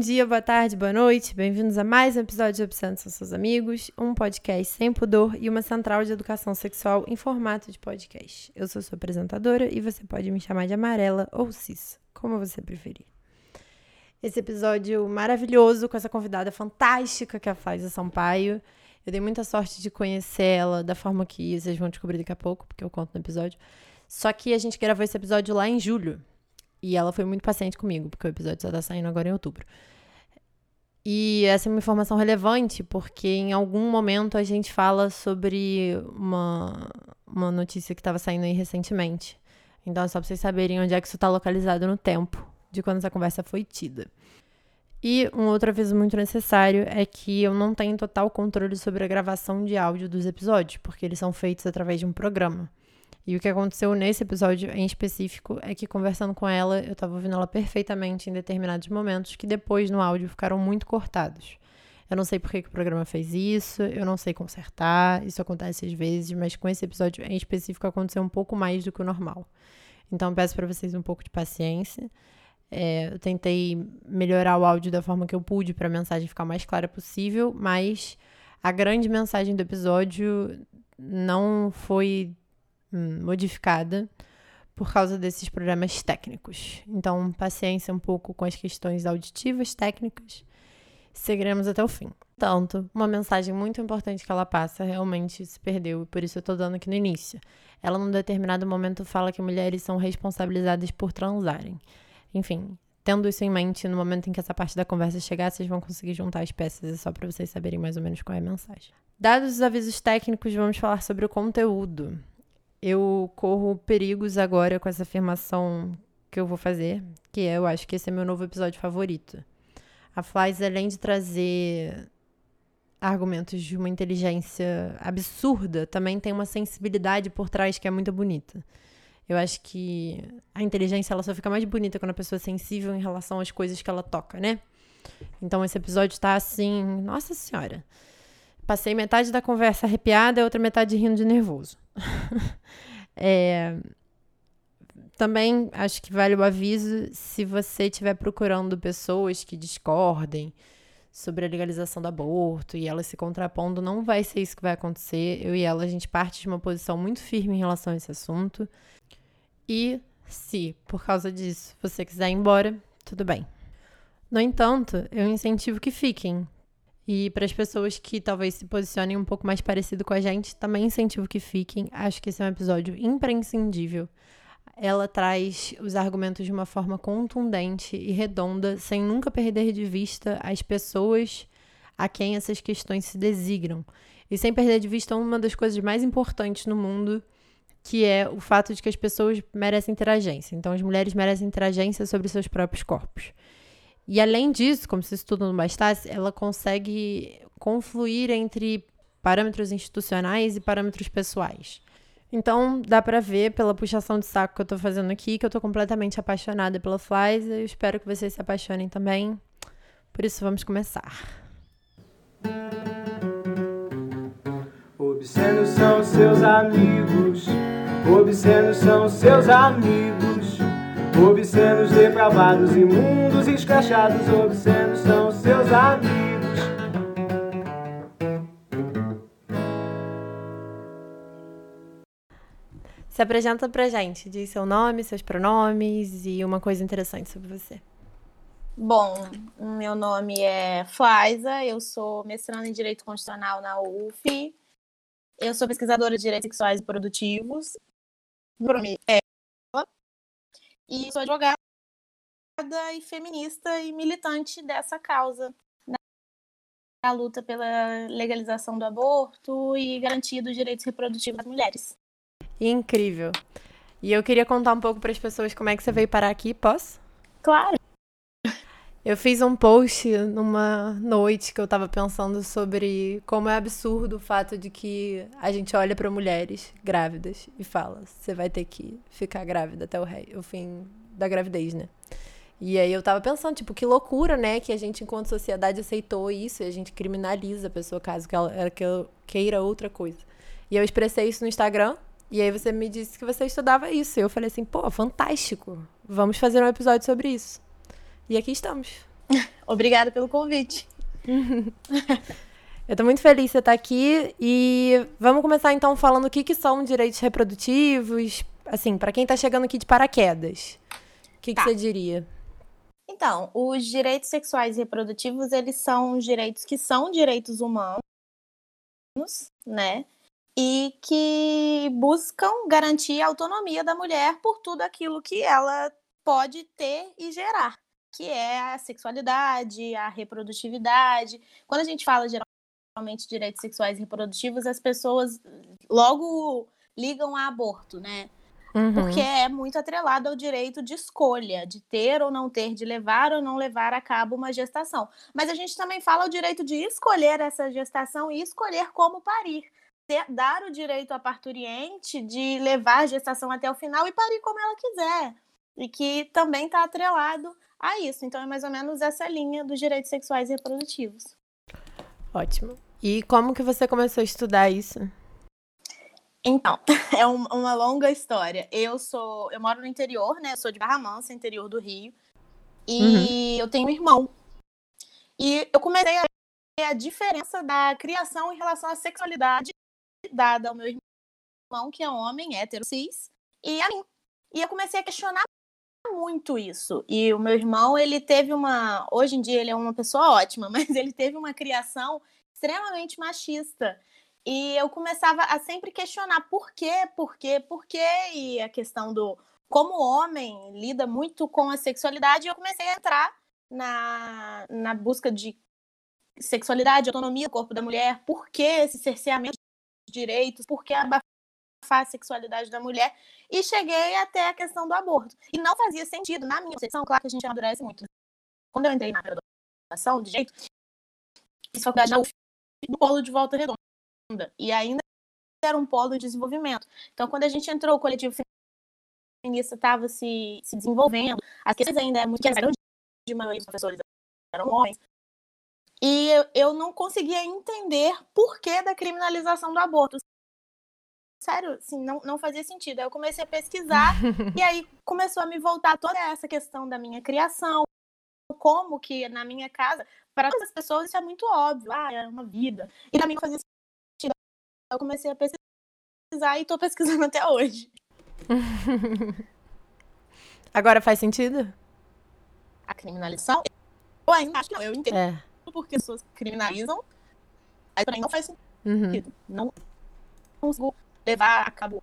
dia, boa tarde, boa noite. Bem-vindos a mais um episódio de Obsceno São Seus Amigos, um podcast sem pudor e uma central de educação sexual em formato de podcast. Eu sou sua apresentadora e você pode me chamar de Amarela ou Cissa, como você preferir. Esse episódio maravilhoso com essa convidada fantástica que é a Faiza Sampaio. Eu dei muita sorte de conhecer ela da forma que vocês vão descobrir daqui a pouco, porque eu conto no episódio. Só que a gente gravou esse episódio lá em julho. E ela foi muito paciente comigo, porque o episódio só tá saindo agora em outubro. E essa é uma informação relevante, porque em algum momento a gente fala sobre uma, uma notícia que estava saindo aí recentemente. Então é só pra vocês saberem onde é que isso tá localizado no tempo de quando essa conversa foi tida. E um outro aviso muito necessário é que eu não tenho total controle sobre a gravação de áudio dos episódios, porque eles são feitos através de um programa. E o que aconteceu nesse episódio em específico é que, conversando com ela, eu estava ouvindo ela perfeitamente em determinados momentos que depois no áudio ficaram muito cortados. Eu não sei por que, o programa fez isso, eu não sei consertar, isso acontece às vezes, mas com esse episódio em específico aconteceu um pouco mais do que o normal. Então peço para vocês um pouco de paciência. É, eu tentei melhorar o áudio da forma que eu pude para a mensagem ficar mais clara possível, mas a grande mensagem do episódio não foi modificada por causa desses problemas técnicos. Então, paciência um pouco com as questões auditivas, técnicas. Seguiremos até o fim. Tanto, uma mensagem muito importante que ela passa realmente se perdeu, e por isso eu tô dando aqui no início. Ela, num determinado momento, fala que mulheres são responsabilizadas por transarem. Enfim, tendo isso em mente, no momento em que essa parte da conversa chegar, vocês vão conseguir juntar as peças, é só para vocês saberem mais ou menos qual é a mensagem. Dados os avisos técnicos, vamos falar sobre o conteúdo eu corro perigos agora com essa afirmação que eu vou fazer, que é, eu acho que esse é meu novo episódio favorito. A Flies, além de trazer argumentos de uma inteligência absurda, também tem uma sensibilidade por trás que é muito bonita. Eu acho que a inteligência ela só fica mais bonita quando a pessoa é sensível em relação às coisas que ela toca, né? Então esse episódio tá assim, nossa senhora. Passei metade da conversa arrepiada e outra metade rindo de nervoso. é, também acho que vale o aviso se você estiver procurando pessoas que discordem sobre a legalização do aborto e elas se contrapondo, não vai ser isso que vai acontecer. Eu e ela, a gente parte de uma posição muito firme em relação a esse assunto. E se, por causa disso, você quiser ir embora, tudo bem. No entanto, eu incentivo que fiquem, e para as pessoas que talvez se posicionem um pouco mais parecido com a gente, também incentivo que fiquem. Acho que esse é um episódio imprescindível. Ela traz os argumentos de uma forma contundente e redonda, sem nunca perder de vista as pessoas a quem essas questões se designam. E sem perder de vista uma das coisas mais importantes no mundo, que é o fato de que as pessoas merecem ter agência. Então, as mulheres merecem ter agência sobre seus próprios corpos. E além disso, como se isso tudo não bastasse, ela consegue confluir entre parâmetros institucionais e parâmetros pessoais. Então, dá para ver pela puxação de saco que eu tô fazendo aqui que eu tô completamente apaixonada pela Flies e eu espero que vocês se apaixonem também. Por isso, vamos começar. Obscenos são seus amigos, obscenos são seus amigos. Obscenos, depravados, imundos, escrachados, obscenos são seus amigos. Se apresenta pra gente, diz seu nome, seus pronomes e uma coisa interessante sobre você. Bom, meu nome é Flaiza, eu sou mestranda em Direito Constitucional na UF, eu sou pesquisadora de Direitos Sexuais e Produtivos, meu nome é e sou advogada e feminista e militante dessa causa na luta pela legalização do aborto e garantia dos direitos reprodutivos das mulheres. Incrível. E eu queria contar um pouco para as pessoas como é que você veio parar aqui, posso? Claro. Eu fiz um post numa noite que eu tava pensando sobre como é absurdo o fato de que a gente olha para mulheres grávidas e fala: você vai ter que ficar grávida até o, rei, o fim da gravidez, né? E aí eu tava pensando, tipo, que loucura, né? Que a gente, enquanto sociedade, aceitou isso e a gente criminaliza a pessoa caso que ela, ela queira outra coisa. E eu expressei isso no Instagram. E aí você me disse que você estudava isso. E eu falei assim, pô, fantástico. Vamos fazer um episódio sobre isso. E aqui estamos. Obrigada pelo convite. Eu tô muito feliz de você estar aqui e vamos começar então falando o que, que são direitos reprodutivos, assim, para quem tá chegando aqui de paraquedas. O que, tá. que você diria? Então, os direitos sexuais e reprodutivos, eles são direitos que são direitos humanos, né? E que buscam garantir a autonomia da mulher por tudo aquilo que ela pode ter e gerar, que é a sexualidade, a reprodutividade. Quando a gente fala geralmente de direitos sexuais e reprodutivos, as pessoas logo ligam a aborto, né? Uhum. Porque é muito atrelado ao direito de escolha, de ter ou não ter, de levar ou não levar a cabo uma gestação. Mas a gente também fala o direito de escolher essa gestação e escolher como parir. Ter, dar o direito à parturiente de levar a gestação até o final e parir como ela quiser. E que também está atrelado a isso. Então é mais ou menos essa linha dos direitos sexuais e reprodutivos. Ótimo. E como que você começou a estudar isso? Então, é um, uma longa história. Eu sou, eu moro no interior, né? Eu sou de Barra Mansa, interior do Rio. E uhum. eu tenho um irmão. E eu comecei a ver a diferença da criação em relação à sexualidade dada ao meu irmão, que é homem, hétero, cis, e a mim. E eu comecei a questionar muito isso. E o meu irmão, ele teve uma. Hoje em dia ele é uma pessoa ótima, mas ele teve uma criação extremamente machista. E eu começava a sempre questionar por quê, por quê, por quê, e a questão do como o homem lida muito com a sexualidade, eu comecei a entrar na, na busca de sexualidade, autonomia do corpo da mulher, por que esse cerceamento de direitos, por que abafar a sexualidade da mulher, e cheguei até a questão do aborto. E não fazia sentido, na minha concepção, claro que a gente amadurece muito. Quando eu entrei na graduação, de jeito, fiz faculdade na UF, do polo de volta redonda e ainda era um polo de desenvolvimento. Então, quando a gente entrou, o coletivo feminista estava se, se desenvolvendo, as questões ainda muito eram de maioria dos professores eram homens. E eu, eu não conseguia entender por que da criminalização do aborto. Sério, assim, não, não fazia sentido. Aí eu comecei a pesquisar e aí começou a me voltar toda essa questão da minha criação, como que na minha casa, para as pessoas isso é muito óbvio, ah, é uma vida. E para mim não fazia eu comecei a pesquisar e estou pesquisando até hoje. Agora faz sentido? A criminalização? Eu ainda acho que não. Eu entendo é. porque as pessoas criminalizam. Aí também não faz sentido. Uhum. Não consigo levar a cabo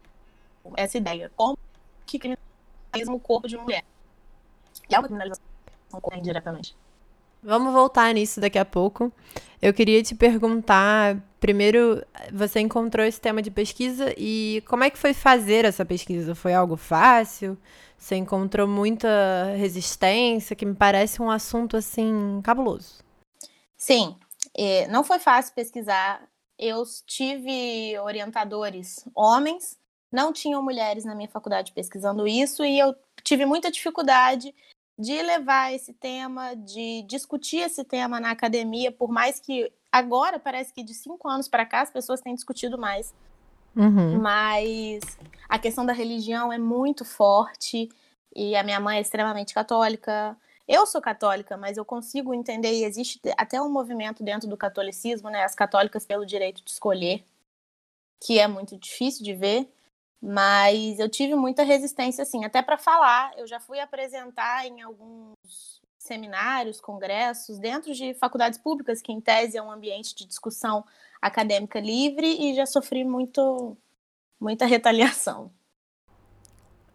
essa ideia. Como que criminaliza o corpo de uma mulher? E é uma criminalização indiretamente. Vamos voltar nisso daqui a pouco. Eu queria te perguntar, primeiro, você encontrou esse tema de pesquisa e como é que foi fazer essa pesquisa? Foi algo fácil? Você encontrou muita resistência, que me parece um assunto assim cabuloso. Sim, é, não foi fácil pesquisar. Eu tive orientadores homens, não tinham mulheres na minha faculdade pesquisando isso e eu tive muita dificuldade de levar esse tema, de discutir esse tema na academia, por mais que agora parece que de cinco anos para cá as pessoas têm discutido mais. Uhum. Mas a questão da religião é muito forte e a minha mãe é extremamente católica. Eu sou católica, mas eu consigo entender e existe até um movimento dentro do catolicismo, né, as católicas pelo direito de escolher, que é muito difícil de ver. Mas eu tive muita resistência, assim, até para falar. Eu já fui apresentar em alguns seminários, congressos, dentro de faculdades públicas, que em tese é um ambiente de discussão acadêmica livre, e já sofri muito, muita retaliação.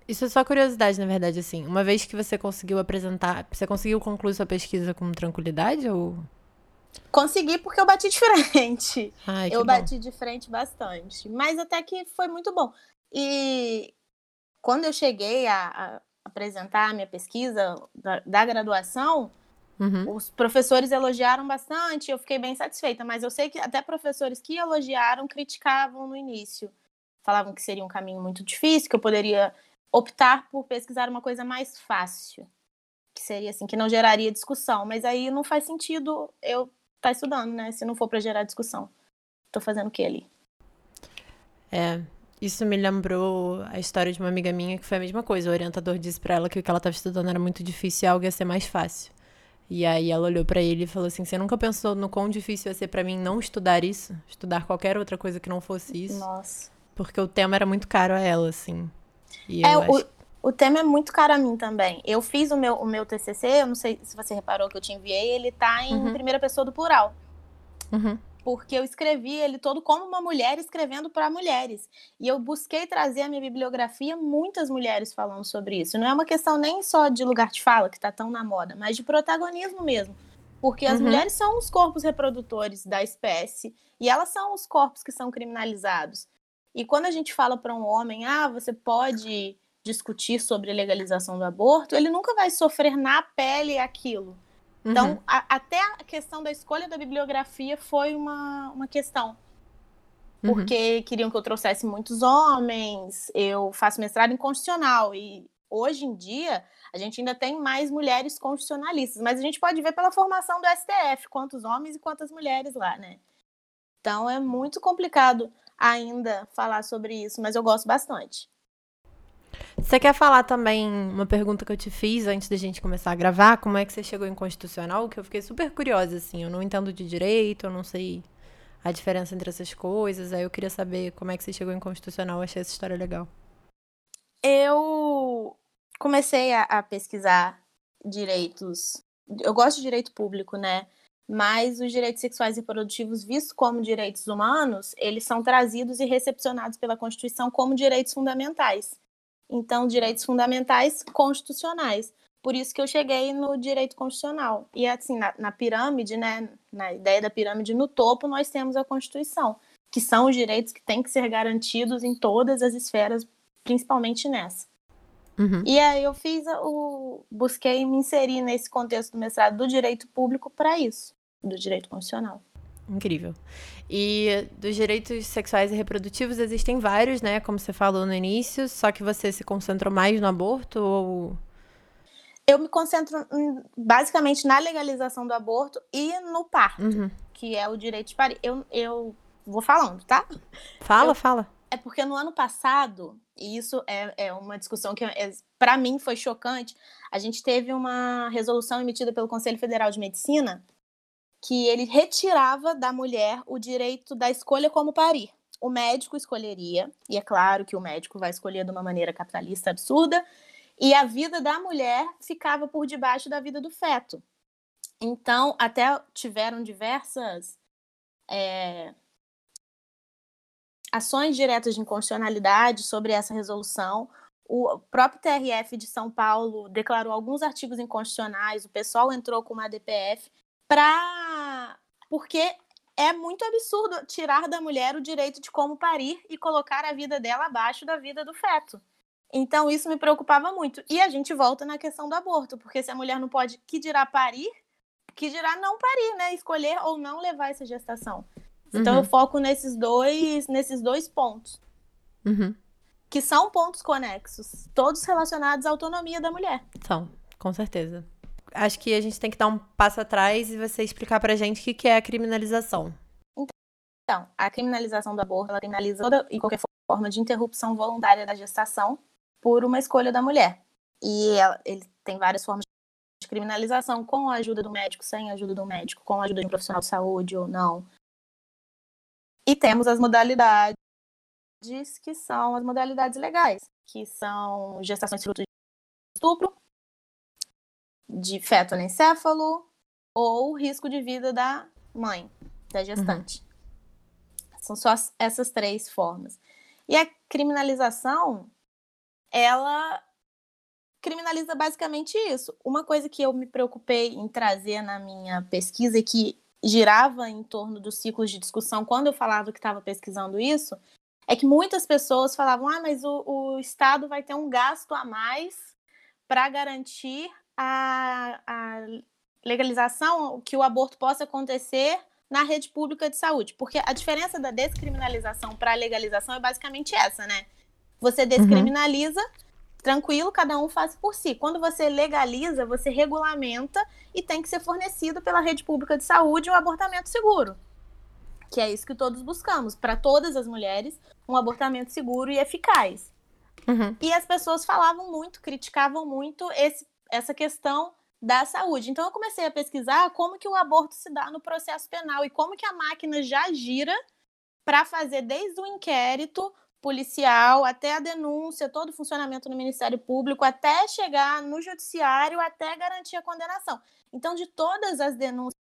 Isso é só curiosidade, na verdade, assim. Uma vez que você conseguiu apresentar, você conseguiu concluir sua pesquisa com tranquilidade ou Consegui porque eu bati de frente. Ai, eu bati de frente bastante. Mas até que foi muito bom. E quando eu cheguei a, a apresentar a minha pesquisa da, da graduação, uhum. os professores elogiaram bastante, eu fiquei bem satisfeita, mas eu sei que até professores que elogiaram criticavam no início. Falavam que seria um caminho muito difícil, que eu poderia optar por pesquisar uma coisa mais fácil, que seria assim, que não geraria discussão, mas aí não faz sentido eu estar tá estudando, né, se não for para gerar discussão. Tô fazendo o que ali? É, isso me lembrou a história de uma amiga minha que foi a mesma coisa. O orientador disse para ela que o que ela estava estudando era muito difícil e algo ia ser mais fácil. E aí ela olhou para ele e falou assim: "Você nunca pensou no quão difícil ia ser para mim não estudar isso, estudar qualquer outra coisa que não fosse isso?" Nossa. Porque o tema era muito caro a ela, assim. E É, o, o tema é muito caro a mim também. Eu fiz o meu, o meu TCC, eu não sei se você reparou que eu te enviei, ele tá em Uhum. primeira pessoa do plural. Uhum. Porque eu escrevi ele todo como uma mulher escrevendo para mulheres. E eu busquei trazer à minha bibliografia muitas mulheres falando sobre isso. Não é uma questão nem só de lugar de fala, que tá tão na moda, mas de protagonismo mesmo. Porque as Uhum. mulheres são os corpos reprodutores da espécie e elas são os corpos que são criminalizados. E quando a gente fala para um homem, ah, você pode discutir sobre a legalização do aborto, ele nunca vai sofrer na pele aquilo. Então, Uhum. a- até a questão da escolha da bibliografia foi uma, uma questão. Uhum. Porque queriam que eu trouxesse muitos homens, eu faço mestrado em constitucional, e hoje em dia a gente ainda tem mais mulheres constitucionalistas, mas a gente pode ver pela formação do STF, quantos homens e quantas mulheres lá, né? Então é muito complicado ainda falar sobre isso, mas eu gosto bastante. Você quer falar também uma pergunta que eu te fiz antes da gente começar a gravar? Como é que você chegou em constitucional? Que eu fiquei super curiosa, assim. Eu não entendo de direito, eu não sei a diferença entre essas coisas. Aí eu queria saber como é que você chegou em constitucional. Eu achei essa história legal. Eu comecei a, a pesquisar direitos. Eu gosto de direito público, né? Mas os direitos sexuais e reprodutivos, vistos como direitos humanos, eles são trazidos e recepcionados pela Constituição como direitos fundamentais. Então, direitos fundamentais constitucionais. Por isso que eu cheguei no direito constitucional. E assim, na, na pirâmide, né? Na ideia da pirâmide, no topo, nós temos a Constituição, que são os direitos que têm que ser garantidos em todas as esferas principalmente nessa. Uhum. E aí eu fiz o busquei me inserir nesse contexto do mestrado do direito público para isso, do direito constitucional. Incrível. E dos direitos sexuais e reprodutivos existem vários, né? Como você falou no início, só que você se concentrou mais no aborto ou. Eu me concentro basicamente na legalização do aborto e no parto, Uhum. que é o direito de parir. Eu, eu vou falando, tá? Fala, Eu- fala. É porque no ano passado, e isso é, é uma discussão que é, para mim foi chocante, a gente teve uma resolução emitida pelo Conselho Federal de Medicina que ele retirava da mulher o direito da escolha como parir. O médico escolheria, e é claro que o médico vai escolher de uma maneira capitalista absurda, e a vida da mulher ficava por debaixo da vida do feto. Então, até tiveram diversas é, ações diretas de inconstitucionalidade sobre essa resolução. O próprio TRF de São Paulo declarou alguns artigos inconstitucionais, o pessoal entrou com uma DPF para porque é muito absurdo tirar da mulher o direito de como parir e colocar a vida dela abaixo da vida do feto. Então isso me preocupava muito. E a gente volta na questão do aborto, porque se a mulher não pode que dirá parir, que dirá não parir, né? Escolher ou não levar essa gestação. Então Uhum. eu foco nesses dois, nesses dois pontos, Uhum. que são pontos conexos, todos relacionados à autonomia da mulher. São, com certeza. Acho que a gente tem que dar um passo atrás e você explicar pra gente o que que é a criminalização. Então, a criminalização do aborto, ela criminaliza toda e qualquer forma de interrupção voluntária da gestação por uma escolha da mulher. E ela, ele tem várias formas de criminalização, com a ajuda do médico, sem a ajuda do médico, com a ajuda de um profissional de saúde ou não. E temos as modalidades que são as modalidades legais, que são gestações fruto de estupro, de feto anencéfalo ou risco de vida da mãe, da gestante. São só as- essas três formas. E a criminalização, ela criminaliza basicamente isso. Uma coisa que eu me preocupei em trazer na minha pesquisa e que girava em torno dos ciclos de discussão quando eu falava que estava pesquisando isso, é que muitas pessoas falavam: ah, mas o, o Estado vai ter um gasto a mais para garantir a, a legalização, que o aborto possa acontecer na rede pública de saúde. Porque a diferença da descriminalização para a legalização é basicamente essa, né? Você descriminaliza, tranquilo, cada um faz por si. Quando você legaliza, você regulamenta e tem que ser fornecido pela rede pública de saúde um abortamento seguro. Que é isso que todos buscamos, para todas as mulheres, um abortamento seguro e eficaz. Uhum. E as pessoas falavam muito, criticavam muito esse, essa questão da saúde. Então eu comecei a pesquisar como que o aborto se dá no processo penal e como que a máquina já gira para fazer desde o inquérito policial até a denúncia, todo o funcionamento no Ministério Público, até chegar no judiciário, até garantir a condenação. Então, de todas as denúncias,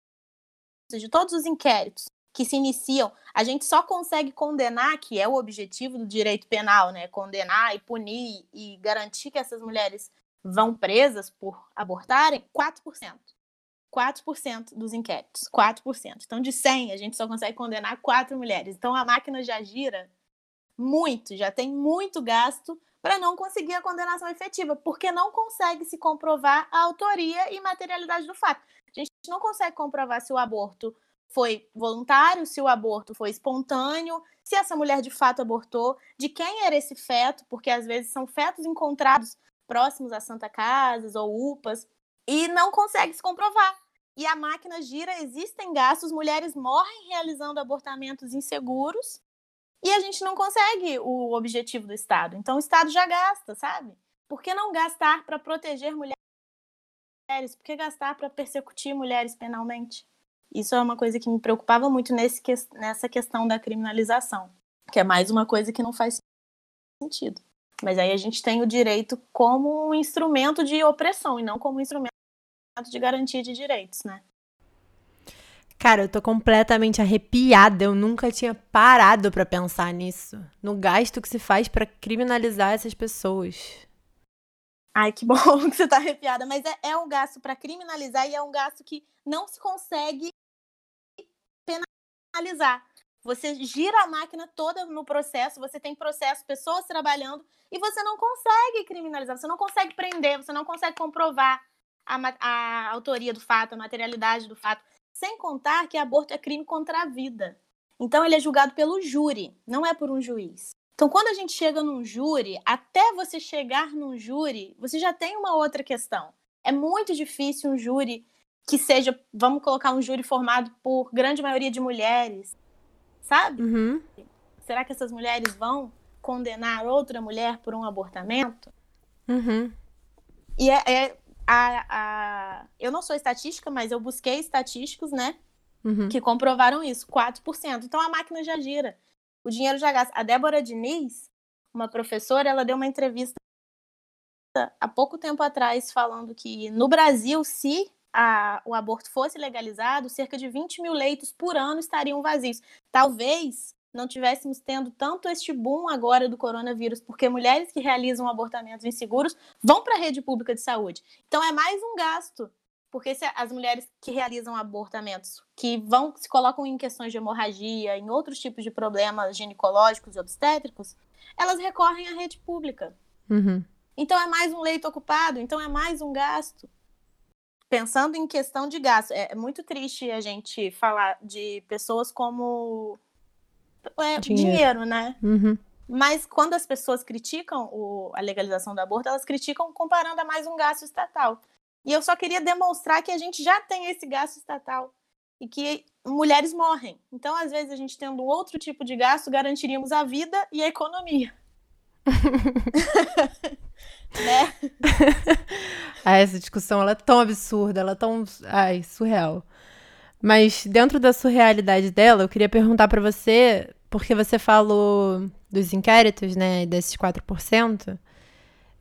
de todos os inquéritos que se iniciam, a gente só consegue condenar, que é o objetivo do direito penal, né? Condenar e punir e garantir que essas mulheres vão presas por abortarem, 4%. 4% dos inquéritos, 4%. Então, de 100, a gente só consegue condenar 4 mulheres. Então, a máquina já gira muito, já tem muito gasto para não conseguir a condenação efetiva, porque não consegue se comprovar a autoria e materialidade do fato. A gente não consegue comprovar se o aborto foi voluntário, se o aborto foi espontâneo, se essa mulher de fato abortou, de quem era esse feto, porque às vezes são fetos encontrados próximos a Santa Casas ou UPAs, e não consegue se comprovar. E a máquina gira, existem gastos, mulheres morrem realizando abortamentos inseguros, e a gente não consegue o objetivo do Estado. Então o Estado já gasta, sabe? Por que não gastar para proteger mulheres? Por que gastar para persecutir mulheres penalmente? Isso é uma coisa que me preocupava muito nesse, nessa questão da criminalização, que é mais uma coisa que não faz sentido. Mas aí a gente tem o direito como um instrumento de opressão e não como um instrumento de garantia de direitos, né? Cara, eu tô completamente arrepiada. Eu nunca tinha parado para pensar nisso. No gasto que se faz para criminalizar essas pessoas. Ai, que bom que você tá arrepiada. Mas é, é um gasto para criminalizar e é um gasto que não se consegue penalizar. Você gira a máquina toda no processo, você tem processo, pessoas trabalhando, e você não consegue criminalizar, você não consegue prender, você não consegue comprovar a, a autoria do fato, a materialidade do fato. Sem contar que aborto é crime contra a vida. Então ele é julgado pelo júri, não é por um juiz. Então, quando a gente chega num júri, até você chegar num júri, você já tem uma outra questão. É muito difícil um júri que seja, vamos colocar um júri formado por grande maioria de mulheres, sabe? Uhum. Será que essas mulheres vão condenar outra mulher por um abortamento? Uhum. E é, é a, a, eu não sou estatística, mas eu busquei estatísticos, né? Uhum. Que comprovaram isso, 4%. Então a máquina já gira. O dinheiro já gasta. A Débora Diniz, uma professora, ela deu uma entrevista há pouco tempo atrás falando que no Brasil, se a, o aborto fosse legalizado, cerca de 20 mil leitos por ano estariam vazios. Talvez não tivéssemos tendo tanto este boom agora do coronavírus, porque mulheres que realizam abortamentos inseguros vão para a rede pública de saúde. Então é mais um gasto, porque se as mulheres que realizam abortamentos, que vão se colocam em questões de hemorragia, em outros tipos de problemas ginecológicos e obstétricos, elas recorrem à rede pública. Uhum. Então é mais um leito ocupado, então é mais um gasto pensando em questão de gasto, é muito triste a gente falar de pessoas como é, dinheiro. dinheiro. né? Uhum. Mas quando as pessoas criticam o, a legalização do aborto, elas criticam comparando a mais um gasto estatal. E eu só queria demonstrar que a gente já tem esse gasto estatal e que mulheres morrem. Então, às vezes, a gente tendo outro tipo de gasto, garantiríamos a vida e a economia. né? ah, essa discussão ela é tão absurda, ela é tão ai, surreal. Mas dentro da surrealidade dela, eu queria perguntar para você, porque você falou dos inquéritos, né, desses 4%,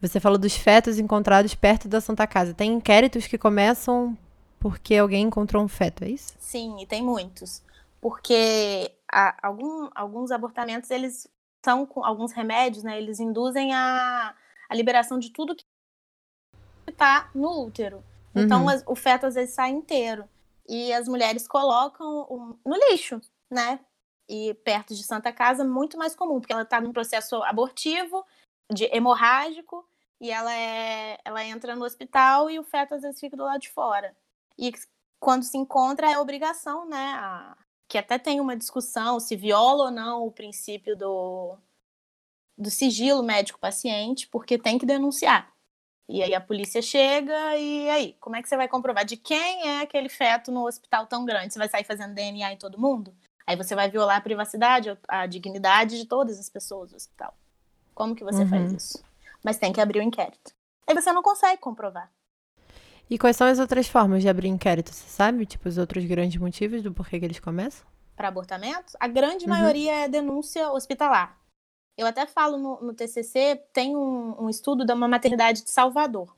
você falou dos fetos encontrados perto da Santa Casa. Tem inquéritos que começam porque alguém encontrou um feto, é isso? Sim, e tem muitos. Porque a, algum, alguns abortamentos, eles são com alguns remédios, né, eles induzem a a liberação de tudo que está no útero. Então, uhum. as, o feto às vezes sai inteiro. E as mulheres colocam no lixo, né? E perto de Santa Casa, muito mais comum, porque ela está num processo abortivo, de hemorrágico, e ela, é, ela entra no hospital e o feto às vezes fica do lado de fora. E quando se encontra, é obrigação, né? A, que até tem uma discussão se viola ou não o princípio do, do sigilo médico-paciente, porque tem que denunciar. E aí a polícia chega e aí, como é que você vai comprovar de quem é aquele feto no hospital tão grande? Você vai sair fazendo DNA em todo mundo? Aí você vai violar a privacidade, a dignidade de todas as pessoas do hospital. Como que você uhum. faz isso? Mas tem que abrir o inquérito. Aí você não consegue comprovar. E quais são as outras formas de abrir inquérito? Você sabe? Tipo, os outros grandes motivos do porquê que eles começam? Para abortamento, a grande Uhum. maioria é denúncia hospitalar. Eu até falo no, no TCC, tem um, um estudo de uma maternidade de Salvador,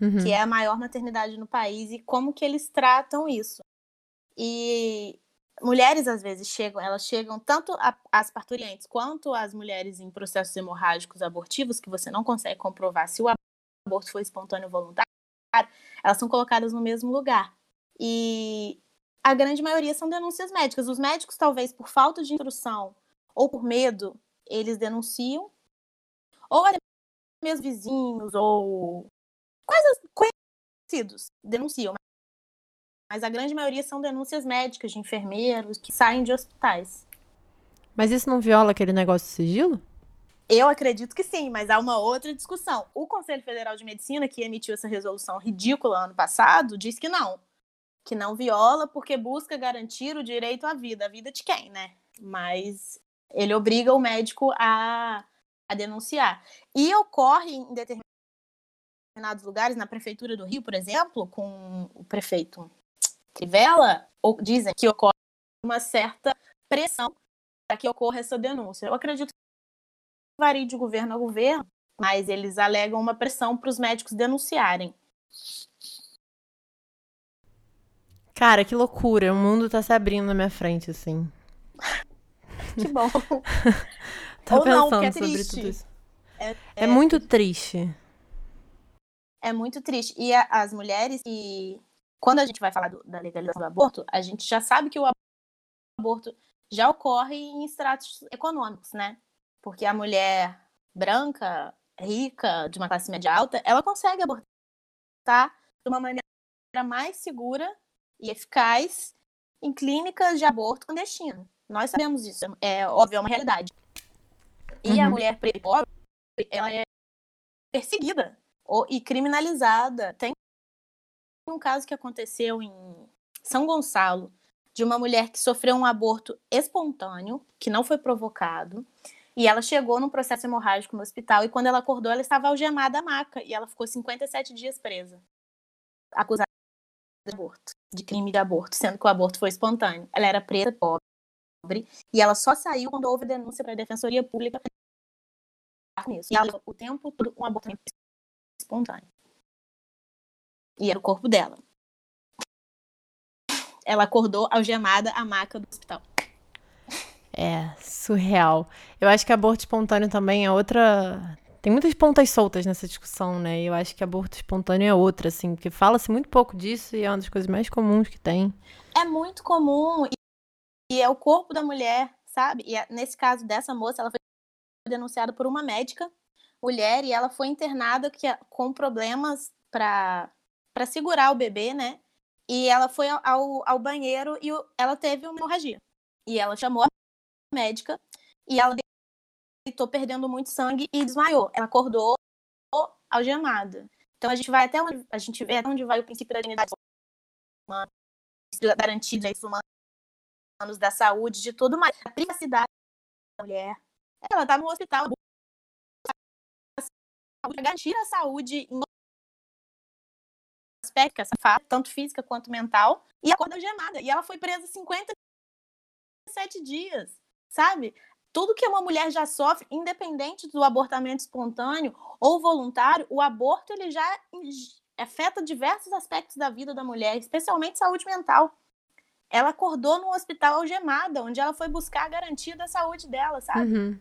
Uhum. que é a maior maternidade no país, e como que eles tratam isso. E mulheres, às vezes, chegam, elas chegam, tanto a- as parturientes quanto as mulheres em processos hemorrágicos abortivos, que você não consegue comprovar se o aborto foi espontâneo ou voluntário, elas são colocadas no mesmo lugar. E a grande maioria são denúncias médicas. Os médicos, talvez por falta de instrução ou por medo, eles denunciam, ou até mesmo vizinhos ou coisas conhecidos denunciam. Mas a grande maioria são denúncias médicas de enfermeiros que saem de hospitais. Mas isso não viola aquele negócio de sigilo? Eu acredito que sim, mas há uma outra discussão. O Conselho Federal de Medicina, que emitiu essa resolução ridícula ano passado, diz que não. Que não viola porque busca garantir o direito à vida. A vida de quem, né? Mas ele obriga o médico a, a denunciar. E ocorre em determinados lugares, na Prefeitura do Rio, por exemplo, com o prefeito Trivela, ou dizem que ocorre uma certa pressão para que ocorra essa denúncia. Eu acredito que varia de governo a governo, mas eles alegam uma pressão para os médicos denunciarem. Cara, que loucura. O mundo tá se abrindo na minha frente, assim. Que bom. Tô Ou não, pensando porque é sobre triste. tudo isso. É, É muito triste. é muito triste. E a- as mulheres que. Quando a gente vai falar do- da legalização do aborto, a gente já sabe que o aborto já ocorre em estratos econômicos, né? Porque a mulher branca, rica, de uma classe média alta, ela consegue abortar de uma maneira mais segura e eficaz em clínicas de aborto clandestino. Nós sabemos disso, é óbvio, é uma realidade. E a Uhum. mulher preta e pobre, ela é perseguida ou, e criminalizada. Tem um caso que aconteceu em São Gonçalo, de uma mulher que sofreu um aborto espontâneo, que não foi provocado, e ela chegou num processo hemorrágico no hospital, e quando ela acordou, ela estava algemada à maca, e ela ficou 57 dias presa, acusada de aborto, de crime de aborto, sendo que o aborto foi espontâneo. Ela era preta, pobre, e ela só saiu quando houve denúncia para a Defensoria Pública nisso. E ela o tempo todo um abortamento espontâneo. E era o corpo dela. Ela acordou algemada à maca do hospital. É, surreal. Eu acho que aborto espontâneo também é outra. Tem muitas pontas soltas nessa discussão, né? E eu acho que aborto espontâneo é outra, assim, porque fala-se muito pouco disso e é uma das coisas mais comuns que tem. É muito comum e, é o corpo da mulher, sabe? E é- nesse caso dessa moça, ela foi denunciada por uma médica, mulher, e ela foi internada que, com problemas para para segurar o bebê, né? E ela foi ao- ao, banheiro e ela teve uma hemorragia. E ela chamou a médica e ela deitou perdendo muito sangue e desmaiou. Ela acordou algemada. Então a gente vai até onde a gente vê até onde vai o princípio da dignidade humana, garantir direitos humanos da saúde, de tudo mais. A privacidade da mulher. Ela tá no hospital. Garantir a saúde em aspecto, essa fase, tanto física quanto mental, e acorda algemada. E ela foi presa 57 dias, sabe? Tudo que uma mulher já sofre, independente do abortamento espontâneo ou voluntário, o aborto ele já afeta diversos aspectos da vida da mulher, especialmente saúde mental. Ela acordou no hospital algemada, onde ela foi buscar a garantia da saúde dela, sabe? Uhum.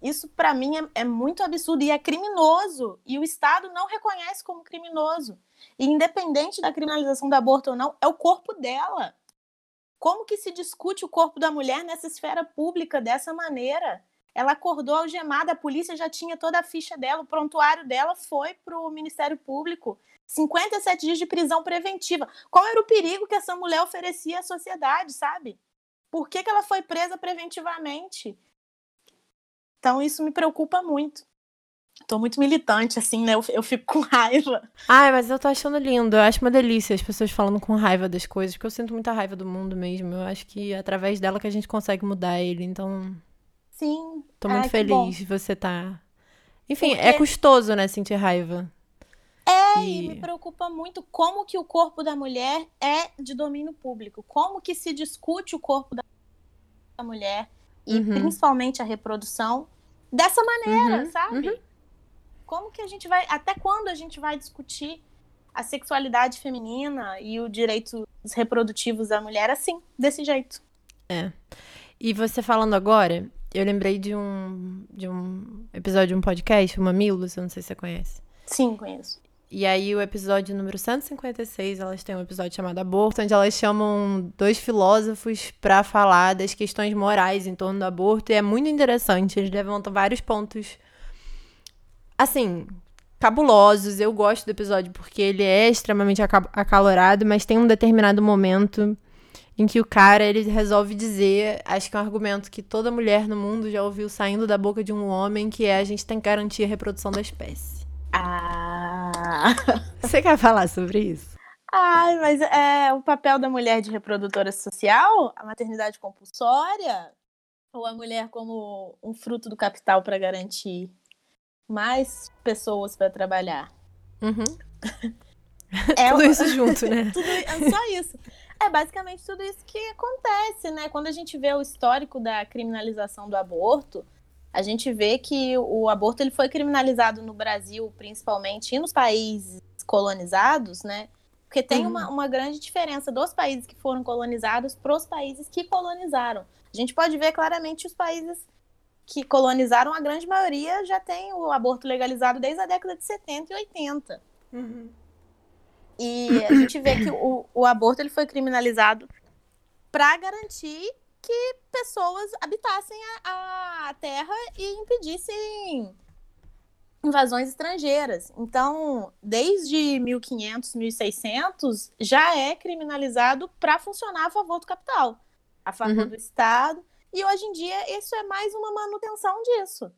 Isso para mim é, é, muito absurdo e é criminoso. E o Estado não reconhece como criminoso. E independente da criminalização do aborto ou não, é o corpo dela. Como que se discute o corpo da mulher nessa esfera pública dessa maneira? Ela acordou algemada, a polícia já tinha toda a ficha dela, o prontuário dela foi para o Ministério Público. 57 dias de prisão preventiva. Qual era o perigo que essa mulher oferecia à sociedade, sabe? Por que, que ela foi presa preventivamente? Então isso me preocupa muito. Tô muito militante, assim, né? Eu, eu fico com raiva. Ai, mas eu tô achando lindo. Eu acho uma delícia as pessoas falando com raiva das coisas, porque eu sinto muita raiva do mundo mesmo. Eu acho que é através dela que a gente consegue mudar ele. Então, Sim. tô muito Ai, feliz de você tá. Enfim, Porque- é custoso, né, sentir raiva. É, E- e me preocupa muito como que o corpo da mulher é de domínio público. Como que se discute o corpo da mulher e Uhum. principalmente a reprodução dessa maneira, Uhum, sabe? Como que a gente vai, até quando a gente vai discutir a sexualidade feminina e os direitos reprodutivos da mulher assim, desse jeito? E você falando agora, eu lembrei de um, de um episódio de um podcast, o Mamilos, eu não sei se você conhece. Sim, conheço. E aí, o episódio número 156, elas têm um episódio chamado Aborto, onde elas chamam dois filósofos pra falar das questões morais em torno do aborto. E é muito interessante, eles levantam vários pontos, assim, cabulosos. Eu gosto do episódio porque ele é extremamente aca- acalorado, mas tem um determinado momento em que o cara, ele resolve dizer, acho que é um argumento que toda mulher no mundo já ouviu saindo da boca de um homem, que é a gente tem que garantir a reprodução da espécie. Ah. Você quer falar sobre isso? Ai, mas é o papel da mulher de reprodutora social, a maternidade compulsória, ou a mulher como um fruto do capital para garantir mais pessoas para trabalhar? Uhum. É Tudo isso junto, né? tudo- é só isso. É basicamente tudo isso que acontece, né? Quando a gente vê o histórico da criminalização do aborto, a gente vê que o aborto ele foi criminalizado no Brasil, principalmente, e nos países colonizados, né? Porque tem Uhum. uma, uma grande diferença dos países que foram colonizados para os países que colonizaram. A gente pode ver claramente os países que colonizaram, a grande maioria já tem o aborto legalizado desde a década de 70 e 80. E a gente vê que o, o aborto ele foi criminalizado para garantir que pessoas habitassem a, a terra e impedissem invasões estrangeiras. Então, desde 1500, 1600, já é criminalizado para funcionar a favor do capital, a favor Uhum. do Estado. E hoje em dia, isso é mais uma manutenção disso.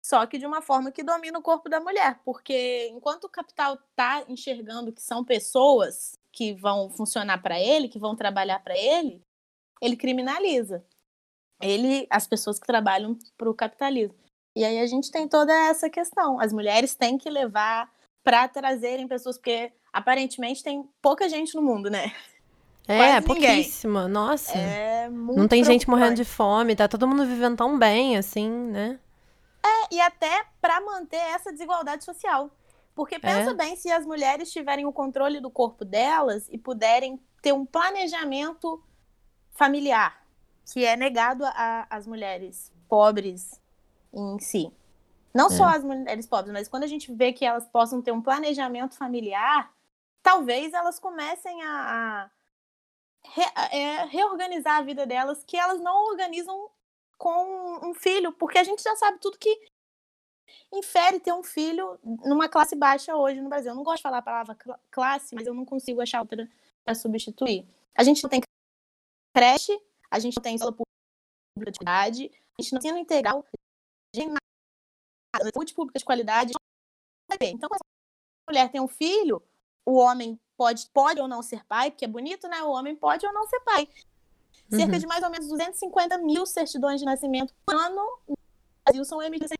Só que de uma forma que domina o corpo da mulher, porque enquanto o capital está enxergando que são pessoas que vão funcionar para ele, que vão trabalhar para ele, ele criminaliza. Ele, as pessoas que trabalham para o capitalismo. E aí a gente tem toda essa questão. As mulheres têm que levar para trazerem pessoas, porque aparentemente tem pouca gente no mundo, né? É, Quase ninguém. pouquíssima. Nossa. É não tem gente morrendo de fome, tá todo mundo vivendo tão bem, assim, né? E até para manter essa desigualdade social. Porque pensa É. bem se as mulheres tiverem o controle do corpo delas e puderem ter um planejamento familiar, que é negado às mulheres pobres em si. Não só É. as mulheres pobres, mas quando a gente vê que elas possam ter um planejamento familiar, talvez elas comecem a, a re- é, reorganizar a vida delas, que elas não organizam com um filho, porque a gente já sabe tudo que infere ter um filho numa classe baixa hoje no Brasil. Eu não gosto de falar a palavra cla- classe, mas eu não consigo achar outra para substituir. A gente não tem creche, a gente não tem escola pública de qualidade, a gente não tem ensino integral, saúde pública de qualidade. Então, quando a mulher tem um filho, o homem pode, pode ou não ser pai, porque é bonito, né? O homem pode ou não ser pai. Cerca Uhum. de mais ou menos 250 mil certidões de nascimento por ano no Brasil são emitidas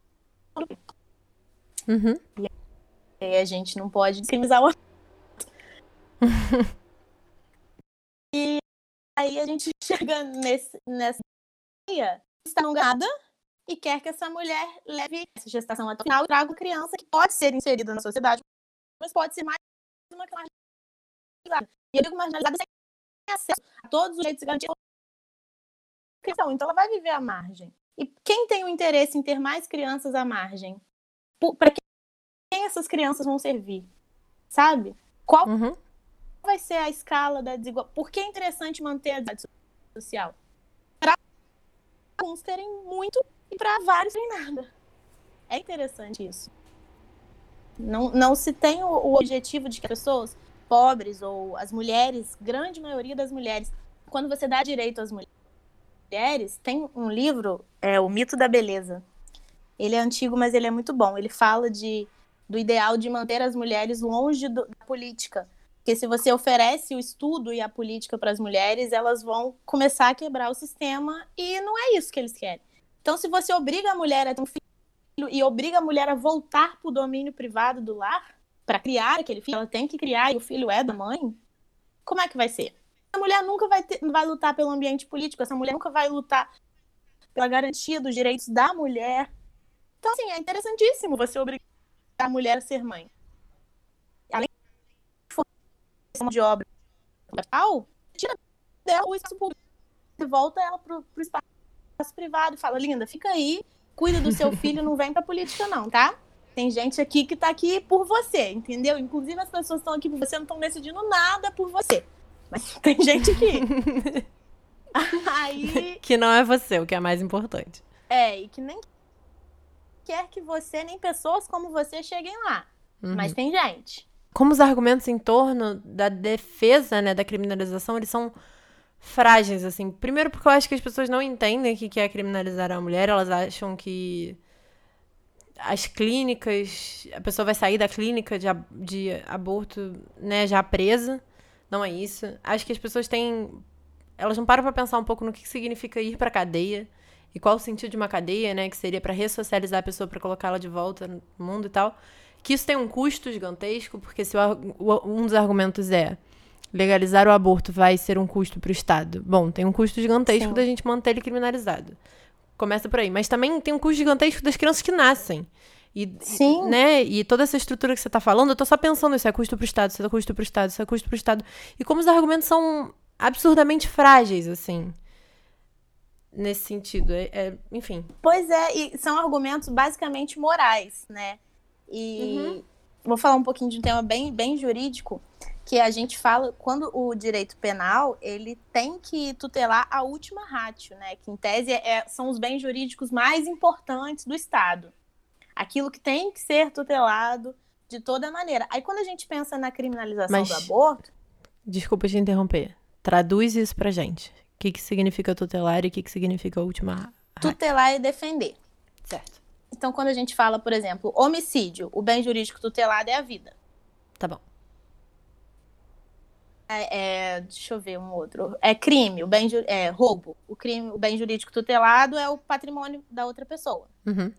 Uhum. E aí a gente não pode discriminar o aí a gente chega nesse, nessa ideia, está enganada e quer que essa mulher leve essa gestação até o final e traga criança que pode ser inserida na sociedade, mas pode ser mais uma que marginalizada. E eu digo marginalizada sem acesso a todos os direitos garantidos. Então ela vai viver à margem. E quem tem o interesse em ter mais crianças à margem? Para quem essas crianças vão servir? Sabe? Qual Uhum. Vai ser a escala da desigualdade? Por que é interessante manter a desigualdade social? Para alguns terem muito e para vários terem nada. É interessante isso. Não, não se tem o, o objetivo de que as pessoas pobres ou as mulheres, grande maioria das mulheres, quando você dá direito às mulheres, tem um livro, é O Mito da Beleza. Ele é antigo, mas ele é muito bom. Ele fala de, do ideal de manter as mulheres longe do- da política. Porque se você oferece o estudo e a política para as mulheres, elas vão começar a quebrar o sistema e não é isso que eles querem. Então, se você obriga a mulher a ter um filho e obriga a mulher a voltar para o domínio privado do lar, para criar aquele filho, ela tem que criar e o filho é da mãe, como é que vai ser? A mulher nunca vai, ter, vai lutar pelo ambiente político, essa mulher nunca vai lutar pela garantia dos direitos da mulher. Então, assim, é interessantíssimo você obrigar a mulher a ser mãe. Além de força de obra tal, tira dela o espaço público, volta ela pro, pro espaço privado e fala, linda, fica aí, cuida do seu filho, não vem pra política não, tá? Tem gente aqui que tá aqui por você, entendeu? Inclusive as pessoas estão aqui por você, não estão decidindo nada por você. Mas tem gente aqui. Aí. Que não é você, o que é mais importante. É, e que nem quer que você, nem pessoas como você cheguem lá. Uhum. Mas tem gente. Como os argumentos em torno da defesa, né, da criminalização, eles são frágeis, assim. Primeiro porque eu acho que as pessoas não entendem o que é criminalizar a mulher, elas acham que as clínicas, a pessoa vai sair da clínica de, de aborto, né, já presa. Não é isso. Acho que as pessoas têm. Elas não param pra pensar um pouco no que significa ir pra cadeia e qual o sentido de uma cadeia, né? Que seria para ressocializar a pessoa, para colocá-la de volta no mundo e tal. Que isso tem um custo gigantesco, porque se o, um dos argumentos é legalizar o aborto vai ser um custo para o Estado. Bom, tem um custo gigantesco Sim. da gente manter ele criminalizado. Começa por aí. Mas também tem um custo gigantesco das crianças que nascem. E, Sim. Né, e toda essa estrutura que você está falando, eu tô só pensando, isso é custo para o Estado, isso é custo para o Estado, isso é custo para o Estado. E como os argumentos são absurdamente frágeis, assim. Nesse sentido. É, é, enfim. Pois é, e são argumentos basicamente morais, né? E uhum. vou falar um pouquinho de um tema bem, bem jurídico, que a gente fala quando o direito penal ele tem que tutelar a última ratio, né? Que em tese é, são os bens jurídicos mais importantes do Estado. Aquilo que tem que ser tutelado de toda maneira. Aí quando a gente pensa na criminalização Mas, do aborto. Desculpa te interromper. Traduz isso pra gente. O que, que significa tutelar e o que, que significa a última. Tutelar é defender. Certo. Então, quando a gente fala, por exemplo, homicídio, o bem jurídico tutelado é a vida. Tá bom. É, é, deixa eu ver um outro. É crime, o bem é, roubo. O crime, o bem jurídico tutelado é o patrimônio da outra pessoa. Uhum.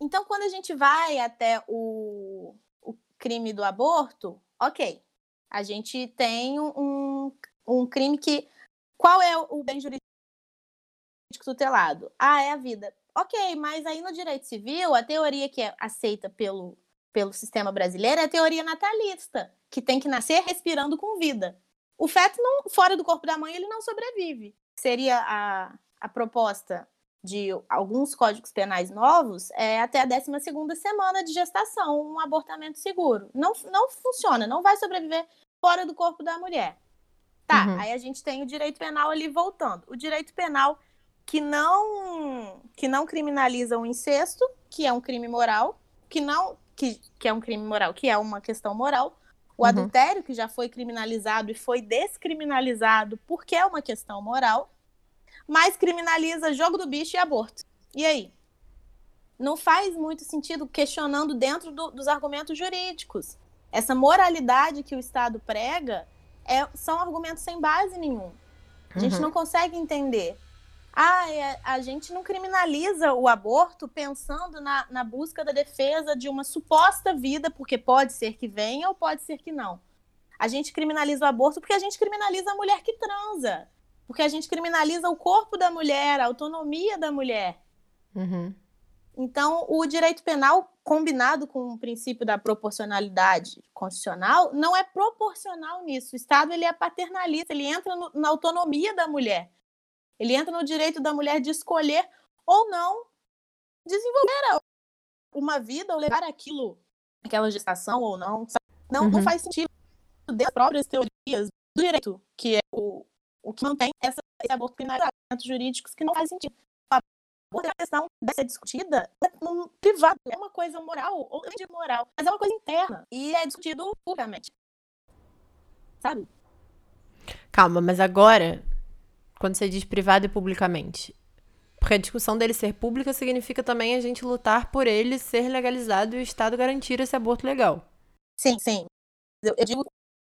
Então, quando a gente vai até o, o crime do aborto, ok. A gente tem um, um crime que. Qual é o bem jurídico tutelado? Ah, é a vida. Ok, mas aí no direito civil, a teoria que é aceita pelo, pelo sistema brasileiro é a teoria natalista que tem que nascer respirando com vida. O feto, não, fora do corpo da mãe, ele não sobrevive. Seria a, a proposta de alguns códigos penais novos é até a 12 semana de gestação, um abortamento seguro. Não, não funciona, não vai sobreviver fora do corpo da mulher. Tá, uhum. aí a gente tem o direito penal ali voltando. O direito penal que não que não criminaliza o incesto, que é um crime moral, que não que, que é um crime moral, que é uma questão moral, o uhum. adultério, que já foi criminalizado e foi descriminalizado porque é uma questão moral, mas criminaliza jogo do bicho e aborto. E aí? Não faz muito sentido questionando dentro do, dos argumentos jurídicos. Essa moralidade que o Estado prega é, são argumentos sem base nenhum. A gente uhum. não consegue entender ah, é, a gente não criminaliza o aborto pensando na, na busca da defesa de uma suposta vida, porque pode ser que venha ou pode ser que não. A gente criminaliza o aborto porque a gente criminaliza a mulher que transa. Porque a gente criminaliza o corpo da mulher, a autonomia da mulher. Uhum. Então, o direito penal, combinado com o princípio da proporcionalidade constitucional, não é proporcional nisso. O Estado ele é paternalista, ele entra no, na autonomia da mulher. Ele entra no direito da mulher de escolher ou não desenvolver uma vida ou levar aquilo, aquela gestação ou não. Não, uhum. não faz sentido das próprias teorias do direito, que é o, o que mantém essa, esse aborto criminalizado, jurídicos que não faz sentido. A questão deve ser discutida no privado. É uma coisa moral, ou não é moral, mas é uma coisa interna. E é discutido publicamente. Sabe? Calma, mas agora quando você diz privado e publicamente? Porque a discussão dele ser pública significa também a gente lutar por ele ser legalizado e o Estado garantir esse aborto legal. Sim, sim. Eu, eu digo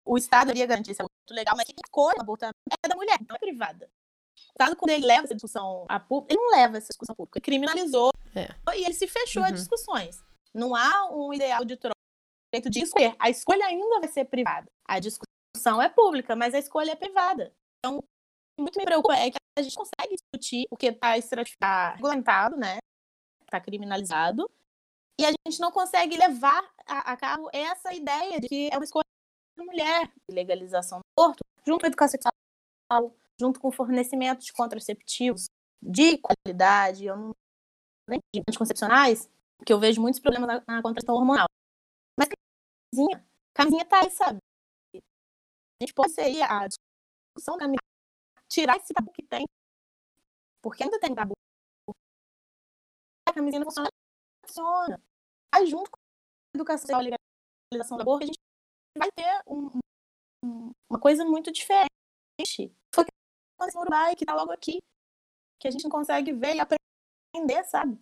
o Estado iria garantir esse aborto legal, mas quem escolhe o aborto é da mulher, não é privada. O Estado, quando ele leva essa discussão a público, ele não leva essa discussão pública, ele criminalizou é. e ele se fechou uhum. a discussões. Não há um ideal de troca direito de escolher. A escolha ainda vai ser privada. A discussão é pública, mas a escolha é privada. Então, muito me preocupa é que a gente consegue discutir o que está tá regulamentado, né? Está criminalizado. E a gente não consegue levar a, a, cabo essa ideia de que é uma escolha da mulher. Legalização do aborto, junto com a educação sexual, junto com fornecimento de contraceptivos de qualidade, eu não, de anticoncepcionais, que eu vejo muitos problemas na, na contração hormonal. Mas camisinha, camisinha tá aí, sabe? A gente pode ser a discussão da tirar esse tabu que tem. Porque ainda tem tabu. A camisinha não funciona. funciona. Aí, junto com a educação e a legalização da aborto, a gente vai ter um, um, uma coisa muito diferente. Foi o que aconteceu no Uruguai, que tá logo aqui. Que a gente não consegue ver e aprender, sabe?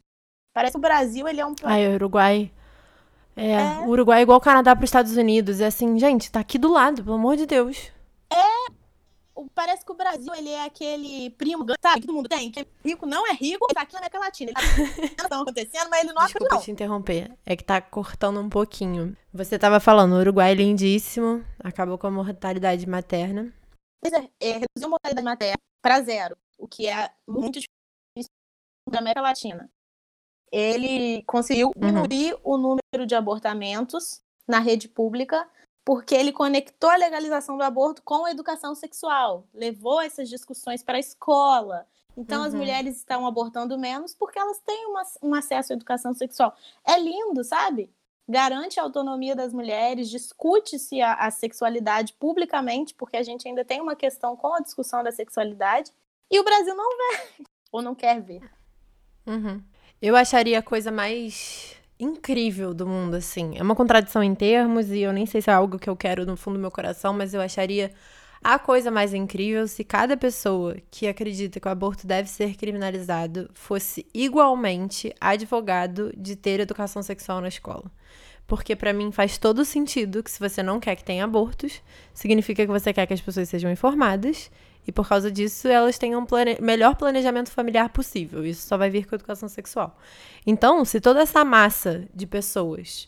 Parece que o Brasil, ele é um... Ai, o Uruguai... É, é, o Uruguai é igual o Canadá para os Estados Unidos. É assim, gente, tá aqui do lado, pelo amor de Deus. É, parece que o Brasil, ele é aquele primo, sabe, que todo mundo tem, que é rico não é rico, tá aqui na América Latina. Ele tá acontecendo, mas ele não Desculpa não. te interromper, é que tá cortando um pouquinho. Você tava falando, o Uruguai é lindíssimo, acabou com a mortalidade materna. Pois é, é reduziu a mortalidade materna para zero, o que é muito difícil na América Latina. Ele conseguiu uhum. diminuir uhum. o número de abortamentos na rede pública porque ele conectou a legalização do aborto com a educação sexual, levou essas discussões para a escola. Então, uhum. as mulheres estão abortando menos porque elas têm uma, um acesso à educação sexual. É lindo, sabe? Garante a autonomia das mulheres, discute-se a, a sexualidade publicamente, porque a gente ainda tem uma questão com a discussão da sexualidade, e o Brasil não vê, ou não quer ver. Uhum. Eu acharia a coisa mais incrível do mundo, assim. É uma contradição em termos e eu nem sei se é algo que eu quero no fundo do meu coração, mas eu acharia a coisa mais incrível se cada pessoa que acredita que o aborto deve ser criminalizado fosse igualmente advogado de ter educação sexual na escola. Porque para mim faz todo sentido que se você não quer que tenha abortos, significa que você quer que as pessoas sejam informadas e por causa disso, elas têm um plane... melhor planejamento familiar possível. Isso só vai vir com a educação sexual. Então, se toda essa massa de pessoas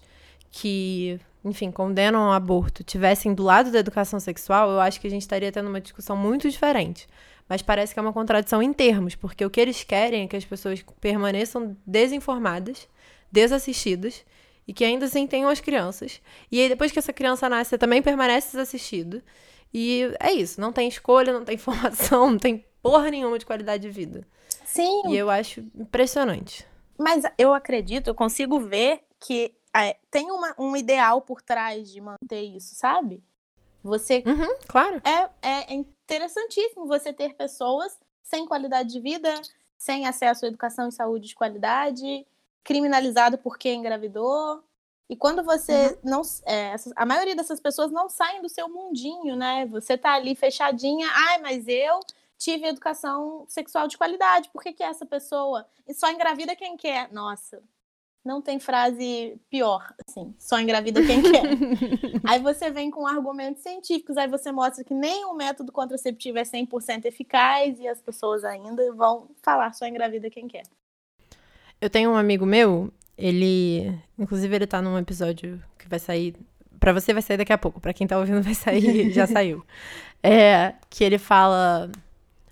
que, enfim, condenam o aborto tivessem do lado da educação sexual, eu acho que a gente estaria tendo uma discussão muito diferente. Mas parece que é uma contradição em termos, porque o que eles querem é que as pessoas permaneçam desinformadas, desassistidas e que ainda assim tenham as crianças. E aí, depois que essa criança nasce, você também permanece desassistido. E é isso, não tem escolha, não tem informação, não tem porra nenhuma de qualidade de vida. Sim. E eu acho impressionante. Mas eu acredito, eu consigo ver que é, tem uma, um ideal por trás de manter isso, sabe? Você. Uhum, claro. É, é interessantíssimo você ter pessoas sem qualidade de vida, sem acesso à educação e saúde de qualidade, criminalizado porque engravidou, e quando você uhum. não. É, a maioria dessas pessoas não saem do seu mundinho, né? Você tá ali fechadinha. Ai, mas eu tive educação sexual de qualidade. Por que, que é essa pessoa? E só engravida quem quer. Nossa, não tem frase pior, assim. Só engravida quem quer. aí você vem com argumentos científicos, aí você mostra que nem o método contraceptivo é 100% eficaz e as pessoas ainda vão falar só engravida quem quer. Eu tenho um amigo meu, ele. Inclusive, ele tá num episódio que vai sair. Pra você vai sair daqui a pouco, pra quem tá ouvindo vai sair, já saiu. É. Que ele fala.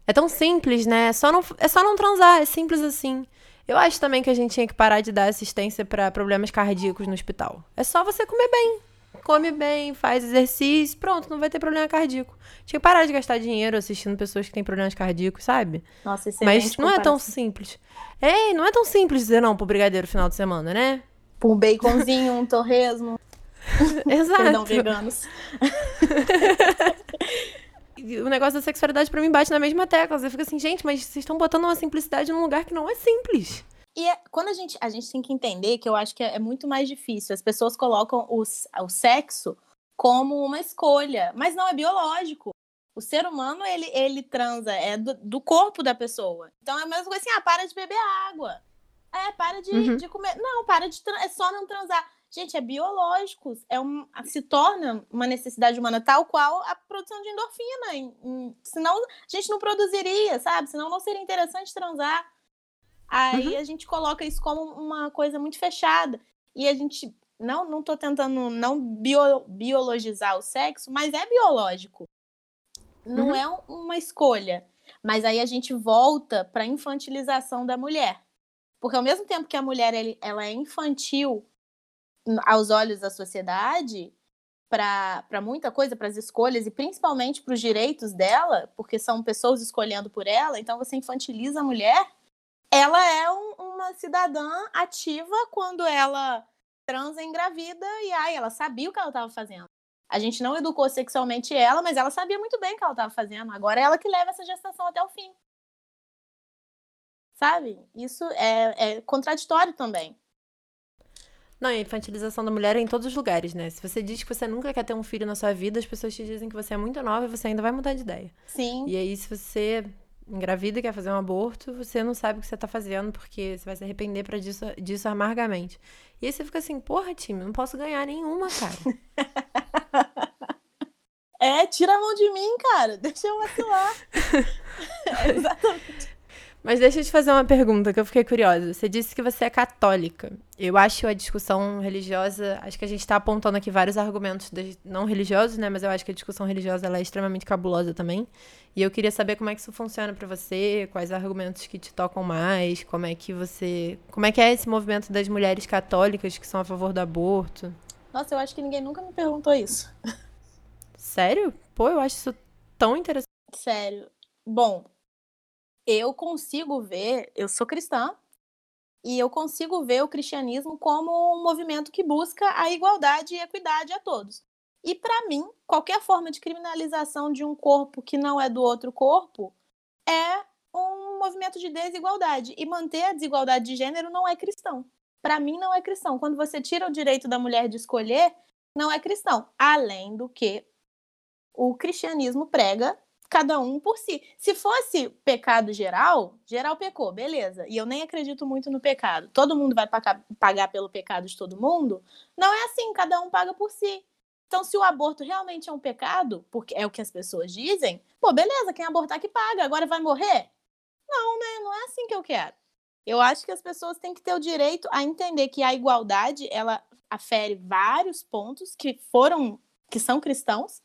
É tão simples, né? É só, não, é só não transar, é simples assim. Eu acho também que a gente tinha que parar de dar assistência para problemas cardíacos no hospital. É só você comer bem come bem, faz exercício, pronto, não vai ter problema cardíaco. Tinha que parar de gastar dinheiro assistindo pessoas que têm problemas cardíacos, sabe? Nossa, Mas não é tão simples. É, não é tão simples dizer não pro brigadeiro final de semana, né? Um baconzinho, um torresmo. Exato. Perdão, veganos. o negócio da sexualidade para mim bate na mesma tecla. Você fica assim, gente, mas vocês estão botando uma simplicidade num lugar que não é simples. E é, quando a gente, a gente tem que entender que eu acho que é, é muito mais difícil. As pessoas colocam o, o sexo como uma escolha, mas não é biológico. O ser humano, ele, ele transa, é do, do corpo da pessoa. Então é a mesma coisa assim, ah, para de beber água. É, para de, uhum. de comer. Não, para de é só não transar. Gente, é biológico, é um, se torna uma necessidade humana tal qual a produção de endorfina. Senão a gente não produziria, sabe? Senão não seria interessante transar. Aí uhum. a gente coloca isso como uma coisa muito fechada. E a gente não não tô tentando não bio, biologizar o sexo, mas é biológico. Não Uhum. é um- uma escolha. Mas aí a gente volta para a infantilização da mulher. Porque ao mesmo tempo que a mulher ela é infantil aos olhos da sociedade, para muita coisa, para as escolhas e principalmente para os direitos dela, porque são pessoas escolhendo por ela, então você infantiliza a mulher. Ela é um- uma cidadã ativa quando ela transa engravida e ai, ela sabia o que ela estava fazendo. A gente não educou sexualmente ela, mas ela sabia muito bem o que ela estava fazendo. Agora é ela que leva essa gestação até o fim. Sabe? Isso é, é contraditório também. Não, a infantilização da mulher é em todos os lugares, né? Se você diz que você nunca quer ter um filho na sua vida, as pessoas te dizem que você é muito nova e você ainda vai mudar de ideia. Sim. E aí, se você engravida quer fazer um aborto, você não sabe o que você tá fazendo, porque você vai se arrepender pra disso, disso amargamente. E aí você fica assim, porra, time, não posso ganhar nenhuma, cara. É, tira a mão de mim, cara. Deixa eu vacilar. É, exatamente. Mas deixa eu te fazer uma pergunta que eu fiquei curiosa. Você disse que você é católica. Eu acho a discussão religiosa, acho que a gente tá apontando aqui vários argumentos não religiosos, né? Mas eu acho que a discussão religiosa é extremamente cabulosa também. E eu queria saber como é que isso funciona pra você, quais argumentos que te tocam mais, como é que você, como é que é esse movimento das mulheres católicas que são a favor do aborto? Nossa, eu acho que ninguém nunca me perguntou isso. Sério? Pô, eu acho isso tão interessante. Sério. Bom, eu consigo ver, eu sou cristã, e eu consigo ver o cristianismo como um movimento que busca a igualdade e equidade a todos. E para mim, qualquer forma de criminalização de um corpo que não é do outro corpo é um movimento de desigualdade. E manter a desigualdade de gênero não é cristão. Para mim, não é cristão. Quando você tira o direito da mulher de escolher, não é cristão. Além do que o cristianismo prega cada um por si. Se fosse pecado geral, geral pecou, beleza. E eu nem acredito muito no pecado. Todo mundo vai pagar, pelo pecado de todo mundo? Não é assim, cada um paga por si. Então, se o aborto realmente é um pecado, porque é o que as pessoas dizem, pô, beleza, quem abortar que paga, agora vai morrer? Não, né? Não é assim que eu quero. Eu acho que as pessoas têm que ter o direito a entender que a igualdade, ela afere vários pontos que foram, que são cristãos,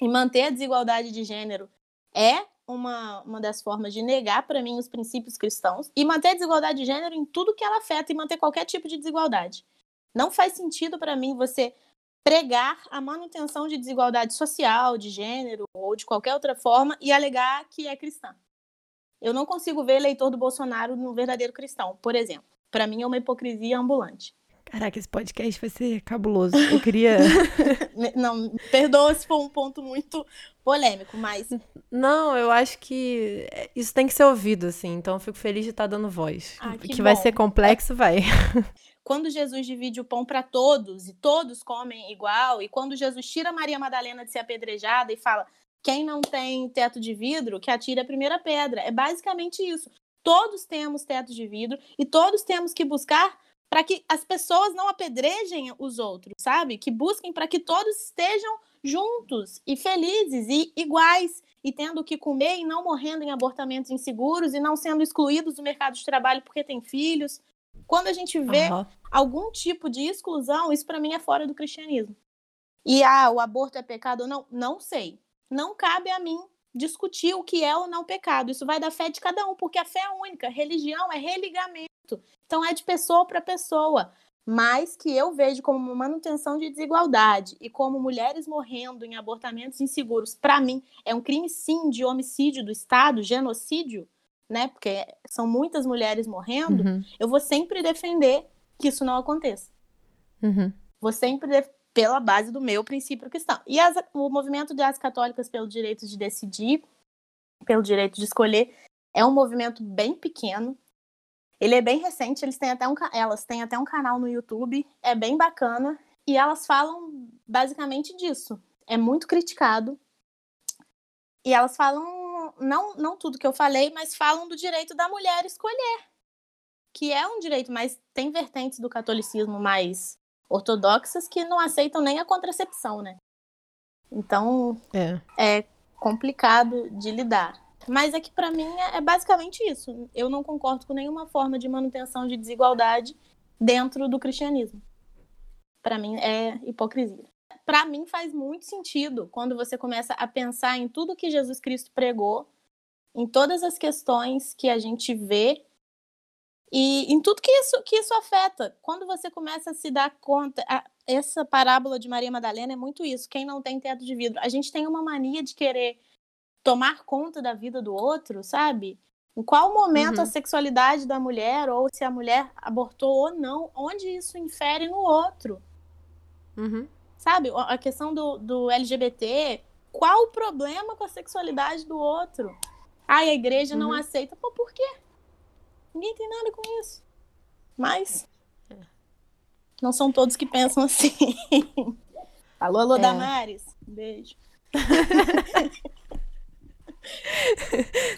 e manter a desigualdade de gênero é uma, uma das formas de negar para mim os princípios cristãos e manter a desigualdade de gênero em tudo que ela afeta e manter qualquer tipo de desigualdade. Não faz sentido para mim você pregar a manutenção de desigualdade social, de gênero ou de qualquer outra forma e alegar que é cristã. Eu não consigo ver eleitor do Bolsonaro no verdadeiro cristão, por exemplo. Para mim é uma hipocrisia ambulante. Caraca, esse podcast vai ser cabuloso. Eu queria. Não, perdoa se for um ponto muito polêmico, mas Não, eu acho que isso tem que ser ouvido, assim. Então eu fico feliz de estar dando voz. Ah, que vai bom. ser complexo, vai. quando Jesus divide o pão para todos e todos comem igual, e quando Jesus tira Maria Madalena de ser apedrejada e fala: quem não tem teto de vidro, que atire a primeira pedra. É basicamente isso. Todos temos teto de vidro e todos temos que buscar para que as pessoas não apedrejem os outros, sabe? Que busquem para que todos estejam juntos e felizes e iguais e tendo o que comer e não morrendo em abortamentos inseguros e não sendo excluídos do mercado de trabalho porque têm filhos. Quando a gente vê Aham. algum tipo de exclusão, isso para mim é fora do cristianismo. E ah, o aborto é pecado ou não? Não sei. Não cabe a mim discutir o que é ou não pecado. Isso vai da fé de cada um, porque a fé é única. Religião é religamento. Então é de pessoa para pessoa. Mas que eu vejo como uma manutenção de desigualdade e como mulheres morrendo em abortamentos inseguros, para mim, é um crime sim de homicídio do Estado, genocídio, né? Porque são muitas mulheres morrendo Uhum, eu vou sempre defender que isso não aconteça. uhum. Vou sempre pela base do meu princípio cristão. E as- o movimento das católicas pelo direito de decidir, pelo direito de escolher, é um movimento bem pequeno. Ele é bem recente, eles têm até um, elas têm até um canal no YouTube, é bem bacana, e elas falam basicamente disso. É muito criticado. E elas falam, não, não tudo que eu falei, mas falam do direito da mulher escolher que é um direito, mas tem vertentes do catolicismo mais ortodoxas que não aceitam nem a contracepção, né? Então É. é complicado de lidar. Mas é que para mim é, é basicamente isso. Eu não concordo com nenhuma forma de manutenção de desigualdade dentro do cristianismo. para mim é hipocrisia. Para mim faz muito sentido quando você começa a pensar em tudo que Jesus Cristo pregou, em todas as questões que a gente vê e em tudo que isso, que isso afeta. Quando você começa a se dar conta, a, essa parábola de Maria Madalena é muito isso. Quem não tem teto de vidro, a gente tem uma mania de querer tomar conta da vida do outro, sabe? Em qual momento uhum. a sexualidade da mulher, ou se a mulher abortou ou não, onde isso infere no outro? Uhum. Sabe? A questão do, do LGBT, qual o problema com a sexualidade do outro? Ai, a igreja uhum. não aceita. Pô, por quê? Ninguém tem nada com isso. Mas é. não são todos que pensam assim. alô, alô, é. Damares. Beijo.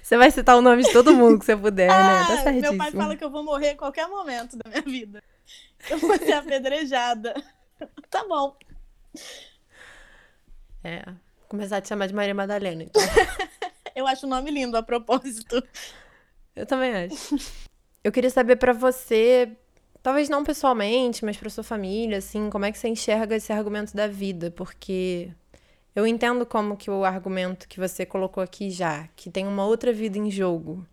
Você vai citar o nome de todo mundo que você puder, né? ah, né? Tá certíssimo. Meu pai fala que eu vou morrer a qualquer momento da minha vida. Eu vou ser apedrejada. tá bom. É. Começar a te chamar de Maria Madalena. Então. eu acho o nome lindo a propósito. Eu também acho. Eu queria saber para você, talvez não pessoalmente, mas para sua família, assim, como é que você enxerga esse argumento da vida? Porque eu entendo como que o argumento que você colocou aqui já, que tem uma outra vida em jogo.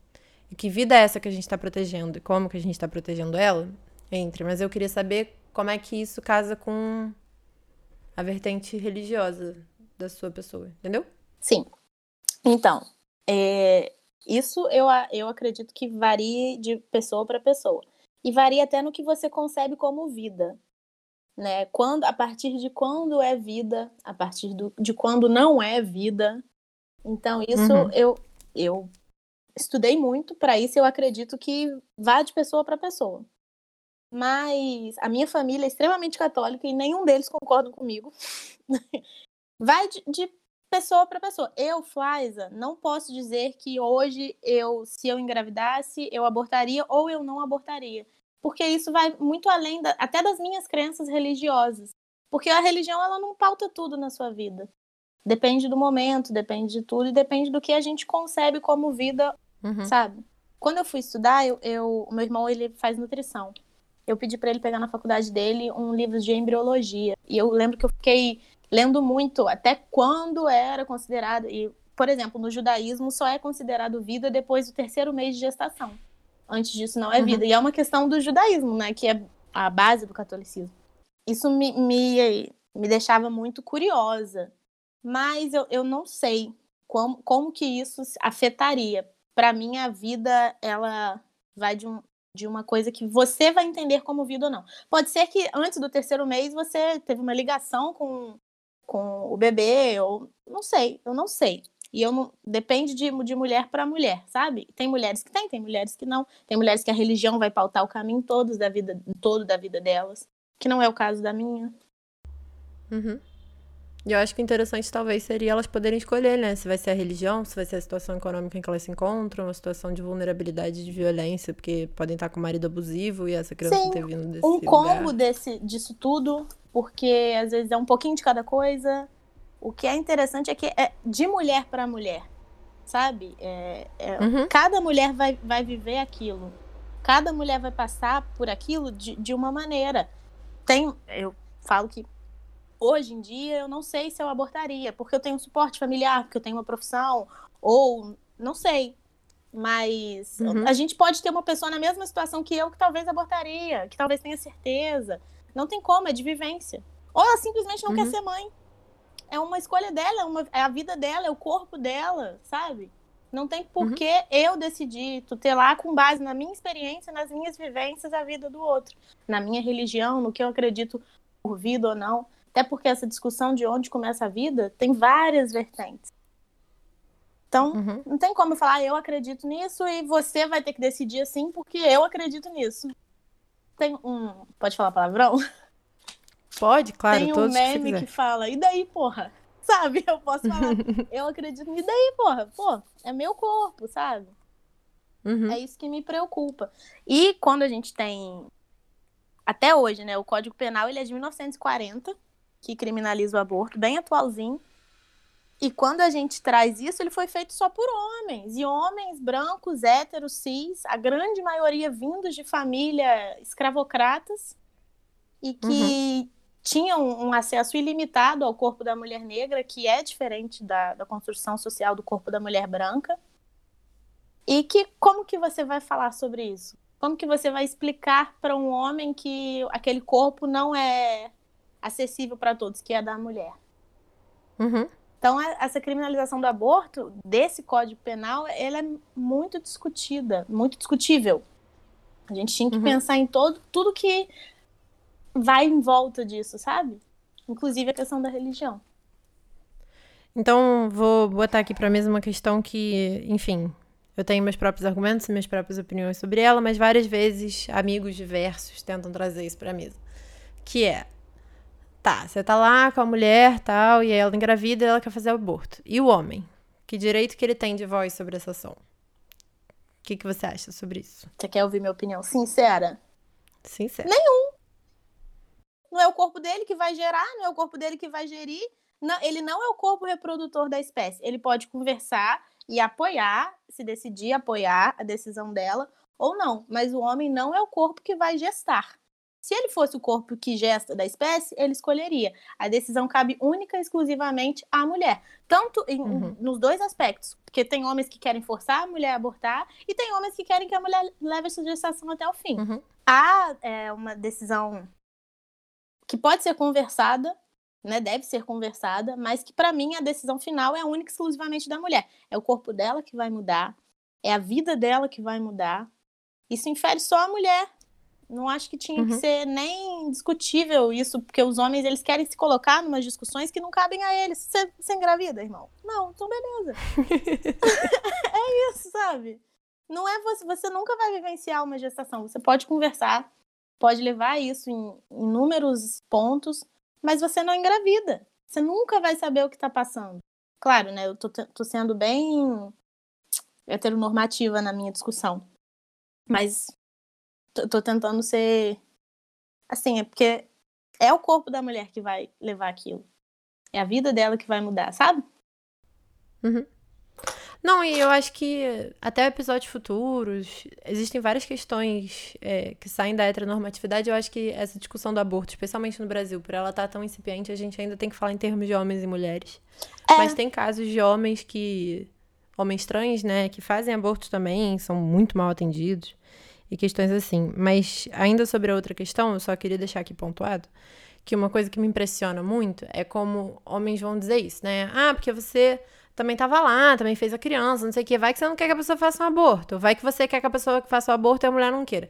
E que vida é essa que a gente está protegendo e como que a gente está protegendo ela? Entre. Mas eu queria saber como é que isso casa com a vertente religiosa da sua pessoa, entendeu? Sim. Então, é, isso eu, eu acredito que varie de pessoa para pessoa. E varia até no que você concebe como vida. Né? Quando, a partir de quando é vida, a partir do, de quando não é vida. Então, isso uhum. eu, eu estudei muito para isso eu acredito que vá de pessoa para pessoa. Mas a minha família é extremamente católica e nenhum deles concorda comigo. Vai de, de pessoa para pessoa. Eu, Flaisa, não posso dizer que hoje eu, se eu engravidasse, eu abortaria ou eu não abortaria. Porque isso vai muito além da, até das minhas crenças religiosas. Porque a religião ela não pauta tudo na sua vida. Depende do momento, depende de tudo e depende do que a gente concebe como vida, uhum. sabe? Quando eu fui estudar, eu, eu, o meu irmão ele faz nutrição. Eu pedi para ele pegar na faculdade dele um livro de embriologia. E eu lembro que eu fiquei lendo muito até quando era considerado e por exemplo no judaísmo só é considerado vida depois do terceiro mês de gestação. Antes disso não é vida. Uhum. e é uma questão do judaísmo né que é a base do catolicismo. Isso me, me, me deixava muito curiosa. Mas eu, eu não sei como, como que isso afetaria. Para mim a vida ela vai de um de uma coisa que você vai entender como vida ou não. Pode ser que antes do terceiro mês você teve uma ligação com com o bebê, ou não sei, eu não sei. E eu não. Depende de, de mulher para mulher, sabe? Tem mulheres que têm, tem mulheres que não. Tem mulheres que a religião vai pautar o caminho todos da vida, todo da vida delas. Que não é o caso da minha. Uhum. E eu acho que interessante talvez seria elas poderem escolher, né? Se vai ser a religião, se vai ser a situação econômica em que elas se encontram, uma situação de vulnerabilidade de violência, porque podem estar com o marido abusivo e essa criança Sim, ter vindo desse um lugar. combo desse, disso tudo porque às vezes é um pouquinho de cada coisa. O que é interessante é que é de mulher para mulher, sabe? É, é, uhum. Cada mulher vai, vai viver aquilo. Cada mulher vai passar por aquilo de, de uma maneira. Tem, eu falo que hoje em dia eu não sei se eu abortaria, porque eu tenho um suporte familiar, porque eu tenho uma profissão, ou não sei. Mas uhum. a gente pode ter uma pessoa na mesma situação que eu que talvez abortaria, que talvez tenha certeza. Não tem como, é de vivência. Ou ela simplesmente não uhum. quer ser mãe. É uma escolha dela, é, uma, é, a vida dela, é o corpo dela, sabe? Não tem por que uhum. eu decidir tutelar com base na minha experiência, nas minhas vivências, a vida do outro. Na minha religião, no que eu acredito por vida ou não. Até porque essa discussão de onde começa a vida tem várias vertentes. Então, uhum. não tem como eu falar, ah, eu acredito nisso e você vai ter que decidir assim porque eu acredito nisso. Tem um. Pode falar palavrão? Pode, claro. Tem um meme que, que, fala, e daí, porra? Sabe? Eu posso falar, eu acredito, e daí, porra? Pô, é meu corpo, sabe? Uhum. É isso que me preocupa. E quando a gente tem. Até hoje, né? O Código Penal ele é de 1940, que criminaliza o aborto, bem atualzinho. E quando a gente traz isso, ele foi feito só por homens. E homens brancos, héteros, cis, a grande maioria vindos de família escravocratas. E que uhum. tinham um acesso ilimitado ao corpo da mulher negra, que é diferente da, da construção social do corpo da mulher branca. E que como que você vai falar sobre isso? Como que você vai explicar para um homem que aquele corpo não é acessível para todos, que é da mulher? Uhum. Então, essa criminalização do aborto, desse Código Penal, ela é muito discutida, muito discutível. A gente tinha que uhum. pensar em todo, tudo que vai em volta disso, sabe? Inclusive a questão da religião. Então, vou botar aqui para a mesma questão que, enfim, eu tenho meus próprios argumentos e minhas próprias opiniões sobre ela, mas várias vezes amigos diversos tentam trazer isso para mesa. Que é, tá, você tá lá com a mulher, tal, e ela engravida e ela quer fazer aborto. E o homem? Que direito que ele tem de voz sobre essa ação? O que, que você acha sobre isso? Você quer ouvir minha opinião sincera? Sincera. Nenhum. Não é o corpo dele que vai gerar, não é o corpo dele que vai gerir. Não, ele não é o corpo reprodutor da espécie. Ele pode conversar e apoiar, se decidir apoiar a decisão dela ou não. Mas o homem não é o corpo que vai gestar. Se ele fosse o corpo que gesta da espécie, ele escolheria. A decisão cabe única e exclusivamente à mulher. Tanto em, uhum. nos dois aspectos. Porque tem homens que querem forçar a mulher a abortar e tem homens que querem que a mulher leve essa gestação até o fim. Uhum. Há é, uma decisão que pode ser conversada, né, deve ser conversada, mas que para mim a decisão final é única e exclusivamente da mulher. É o corpo dela que vai mudar, é a vida dela que vai mudar. Isso infere só a mulher. Não acho que tinha uhum. que ser nem discutível isso, porque os homens eles querem se colocar em discussões que não cabem a eles. Você, você engravida, irmão? Não, então beleza. é isso, sabe? Não é você, você nunca vai vivenciar uma gestação. Você pode conversar, pode levar isso em inúmeros pontos, mas você não engravida. Você nunca vai saber o que está passando. Claro, né? Eu tô, tô sendo bem heteronormativa na minha discussão. Mas tô, tentando ser. Assim, é porque é o corpo da mulher que vai levar aquilo. É a vida dela que vai mudar, sabe? Uhum. Não, e eu acho que até episódios futuros, existem várias questões é, que saem da heteronormatividade. Eu acho que essa discussão do aborto, especialmente no Brasil, por ela estar tá tão incipiente, a gente ainda tem que falar em termos de homens e mulheres. É. Mas tem casos de homens que. homens trans, né, que fazem aborto também, são muito mal atendidos. E questões assim. Mas ainda sobre a outra questão, eu só queria deixar aqui pontuado que uma coisa que me impressiona muito é como homens vão dizer isso, né? Ah, porque você também tava lá, também fez a criança, não sei o que. Vai que você não quer que a pessoa faça um aborto. Vai que você quer que a pessoa faça o aborto e a mulher não queira.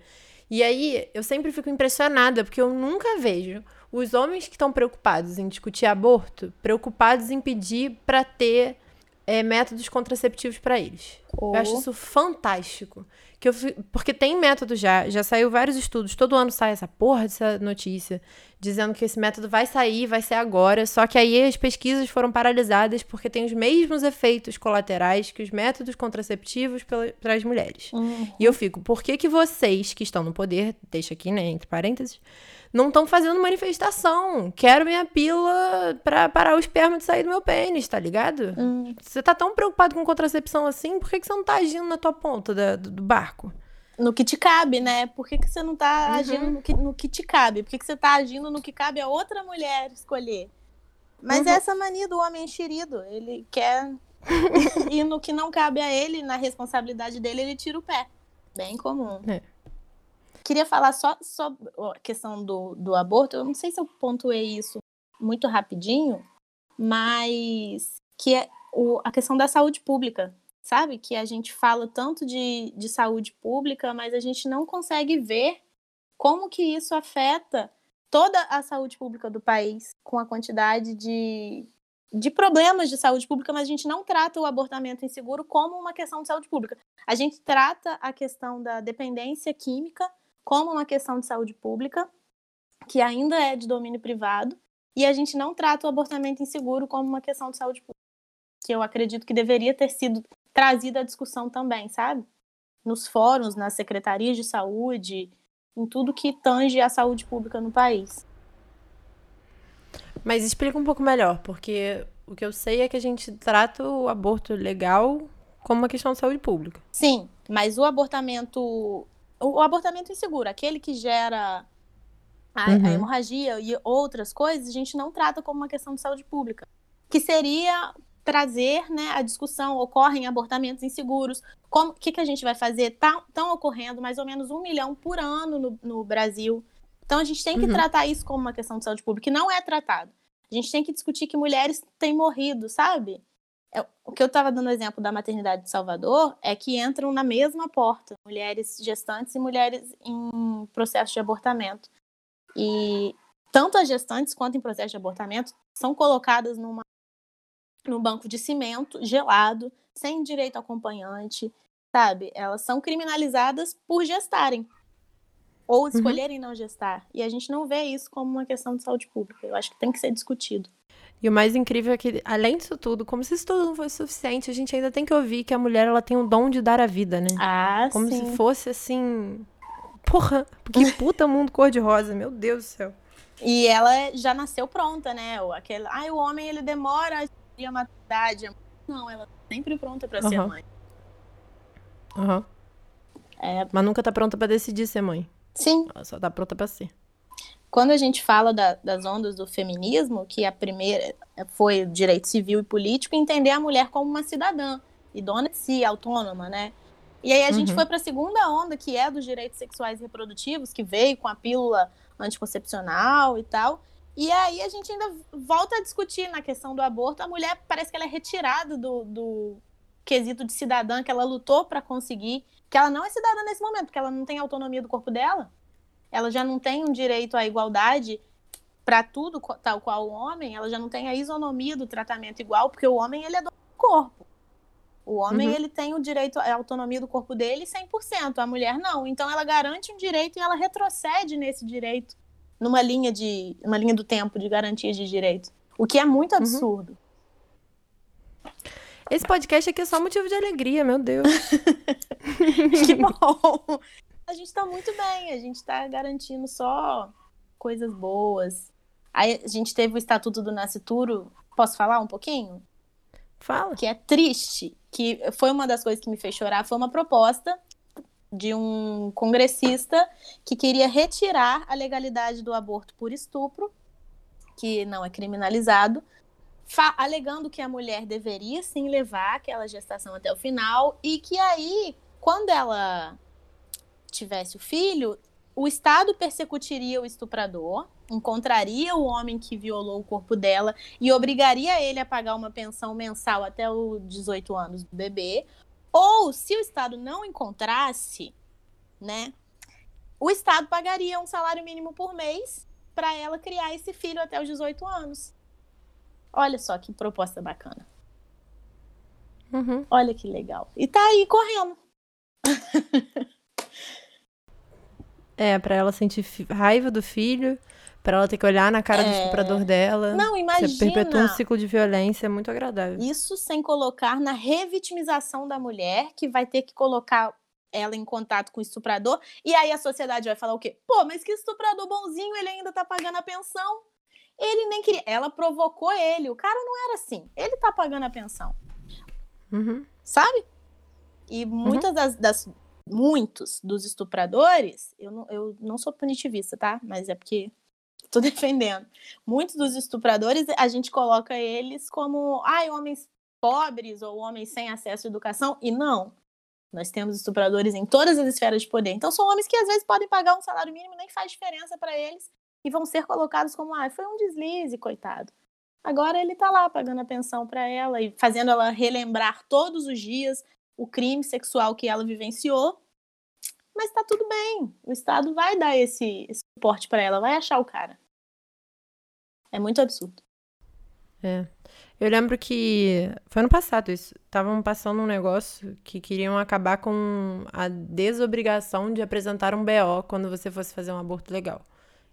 E aí, eu sempre fico impressionada, porque eu nunca vejo os homens que estão preocupados em discutir aborto, preocupados em pedir para ter é, métodos contraceptivos para eles. Oh. Eu acho isso fantástico. Que eu, porque tem método já, já saiu vários estudos, todo ano sai essa porra dessa notícia, dizendo que esse método vai sair, vai ser agora, só que aí as pesquisas foram paralisadas porque tem os mesmos efeitos colaterais que os métodos contraceptivos para as mulheres. Uhum. E eu fico, por que que vocês que estão no poder, deixa aqui, né, entre parênteses, não estão fazendo manifestação. Quero minha pílula pra parar o esperma de sair do meu pênis, tá ligado? Hum. Você tá tão preocupado com contracepção assim, por que, que você não tá agindo na tua ponta da, do, do, barco? No que te cabe, né? Por que, que você não tá uhum. agindo no que, no que te cabe? Por que, que você tá agindo no que cabe a outra mulher escolher? Mas uhum. é essa mania do homem enxerido. Ele quer. e no que não cabe a ele, na responsabilidade dele, ele tira o pé. Bem comum. É. Queria falar só sobre a questão do, do aborto. Eu não sei se eu pontuei isso muito rapidinho, mas que é o, a questão da saúde pública, sabe? Que a gente fala tanto de, de saúde pública, mas a gente não consegue ver como que isso afeta toda a saúde pública do país, com a quantidade de, de problemas de saúde pública, mas a gente não trata o abortamento inseguro como uma questão de saúde pública. A gente trata a questão da dependência química como uma questão de saúde pública, que ainda é de domínio privado, e a gente não trata o abortamento inseguro como uma questão de saúde pública, que eu acredito que deveria ter sido trazida à discussão também, sabe? Nos fóruns, nas secretarias de saúde, em tudo que tange a saúde pública no país. Mas explica um pouco melhor, porque o que eu sei é que a gente trata o aborto legal como uma questão de saúde pública. Sim, mas o abortamento o, abortamento inseguro, aquele que gera a, Uhum. a hemorragia e outras coisas, a gente não trata como uma questão de saúde pública. Que seria trazer né, a discussão, ocorrem abortamentos inseguros, como que, que a gente vai fazer? Estão tá, ocorrendo mais ou menos um milhão por ano no, no Brasil. Então a gente tem que Uhum. tratar isso como uma questão de saúde pública, e não é tratado. A gente tem que discutir que mulheres têm morrido, sabe? É, o que eu estava dando exemplo da maternidade de Salvador é que entram na mesma porta mulheres gestantes e mulheres em processo de abortamento. E tanto as gestantes quanto em processo de abortamento são colocadas numa, num banco de cimento gelado, sem direito ao acompanhante, sabe? Elas são criminalizadas por gestarem ou escolherem não gestar. E a gente não vê isso como uma questão de saúde pública. Eu acho que tem que ser discutido. E o mais incrível é que, além disso tudo, como se isso tudo não fosse suficiente, a gente ainda tem que ouvir que a mulher ela tem o dom de dar a vida, né? Ah, Como sim. se fosse assim. Porra, que puta mundo cor-de-rosa, meu Deus do céu. E ela já nasceu pronta, né? Aquele, ai, o homem ele demora a a maturidade. Não, ela tá sempre pronta pra ser Aham. mãe. Aham. É, Mas nunca tá pronta pra decidir ser mãe. sim, Ela só tá pronta pra ser. Quando a gente fala da- das ondas do feminismo, que a primeira foi o direito civil e político, entender a mulher como uma cidadã e dona de si, autônoma, né? E aí a gente Uhum. foi para a segunda onda, que é dos direitos sexuais e reprodutivos, que veio com a pílula anticoncepcional e tal. E aí a gente ainda volta a discutir na questão do aborto. A mulher parece que ela é retirada do, do quesito de cidadã que ela lutou para conseguir, que ela não é cidadã nesse momento, porque ela não tem autonomia do corpo dela. Ela já não tem um direito à igualdade para tudo, tal qual o homem. Ela já não tem a isonomia do tratamento igual, porque o homem ele é do corpo. O homem Uhum. ele tem o direito à autonomia do corpo dele 100%, a mulher não. Então ela garante um direito e ela retrocede nesse direito numa linha de uma linha do tempo de garantia de direito, o que é muito absurdo. Esse podcast aqui é só motivo de alegria, meu Deus. que bom. A gente tá muito bem, a gente tá garantindo só coisas boas. Aí a gente teve o Estatuto do Nascituro, posso falar um pouquinho? Fala. que é triste, que foi uma das coisas que me fez chorar, foi uma proposta de um congressista que queria retirar a legalidade do aborto por estupro, que não é criminalizado, alegando que a mulher deveria sim levar aquela gestação até o final e que aí, quando ela tivesse o filho, o Estado persecutiria o estuprador, encontraria o homem que violou o corpo dela e obrigaria ele a pagar uma pensão mensal até os 18 anos do bebê. Ou, se o Estado não encontrasse, né, o Estado pagaria um salário mínimo por mês para ela criar esse filho até os 18 anos. Olha só que proposta bacana. Uhum. Olha que legal. E tá aí correndo. É, pra ela sentir raiva do filho, pra ela ter que olhar na cara do É. estuprador dela. Não, Você perpetua um imagina. ciclo de violência, é muito agradável. Isso sem colocar na revitimização da mulher, que vai ter que colocar ela em contato com o estuprador. E aí a sociedade vai falar o quê? Pô, mas que estuprador bonzinho, ele ainda tá pagando a pensão. Ele nem queria. Ela provocou ele. O cara não era assim. Ele tá pagando a pensão. Uhum. Sabe? E muitas das, das- Muitos dos estupradores, eu não, eu não sou punitivista, tá? Mas é porque tô defendendo. Muitos dos estupradores, a gente coloca eles como, ai, homens pobres ou homens sem acesso à educação. E não. Nós temos estupradores em todas as esferas de poder. Então são homens que às vezes podem pagar um salário mínimo, nem faz diferença para eles, e vão ser colocados como, ah, foi um deslize, coitado. Agora ele tá lá pagando a pensão para ela e fazendo ela relembrar todos os dias o crime sexual que ela vivenciou. Mas tá tudo bem. O Estado vai dar esse, esse suporte para ela, vai achar o cara. É muito absurdo. É. Eu lembro que foi ano passado isso. Estavam passando um negócio que queriam acabar com a desobrigação de apresentar um BO quando você fosse fazer um aborto legal.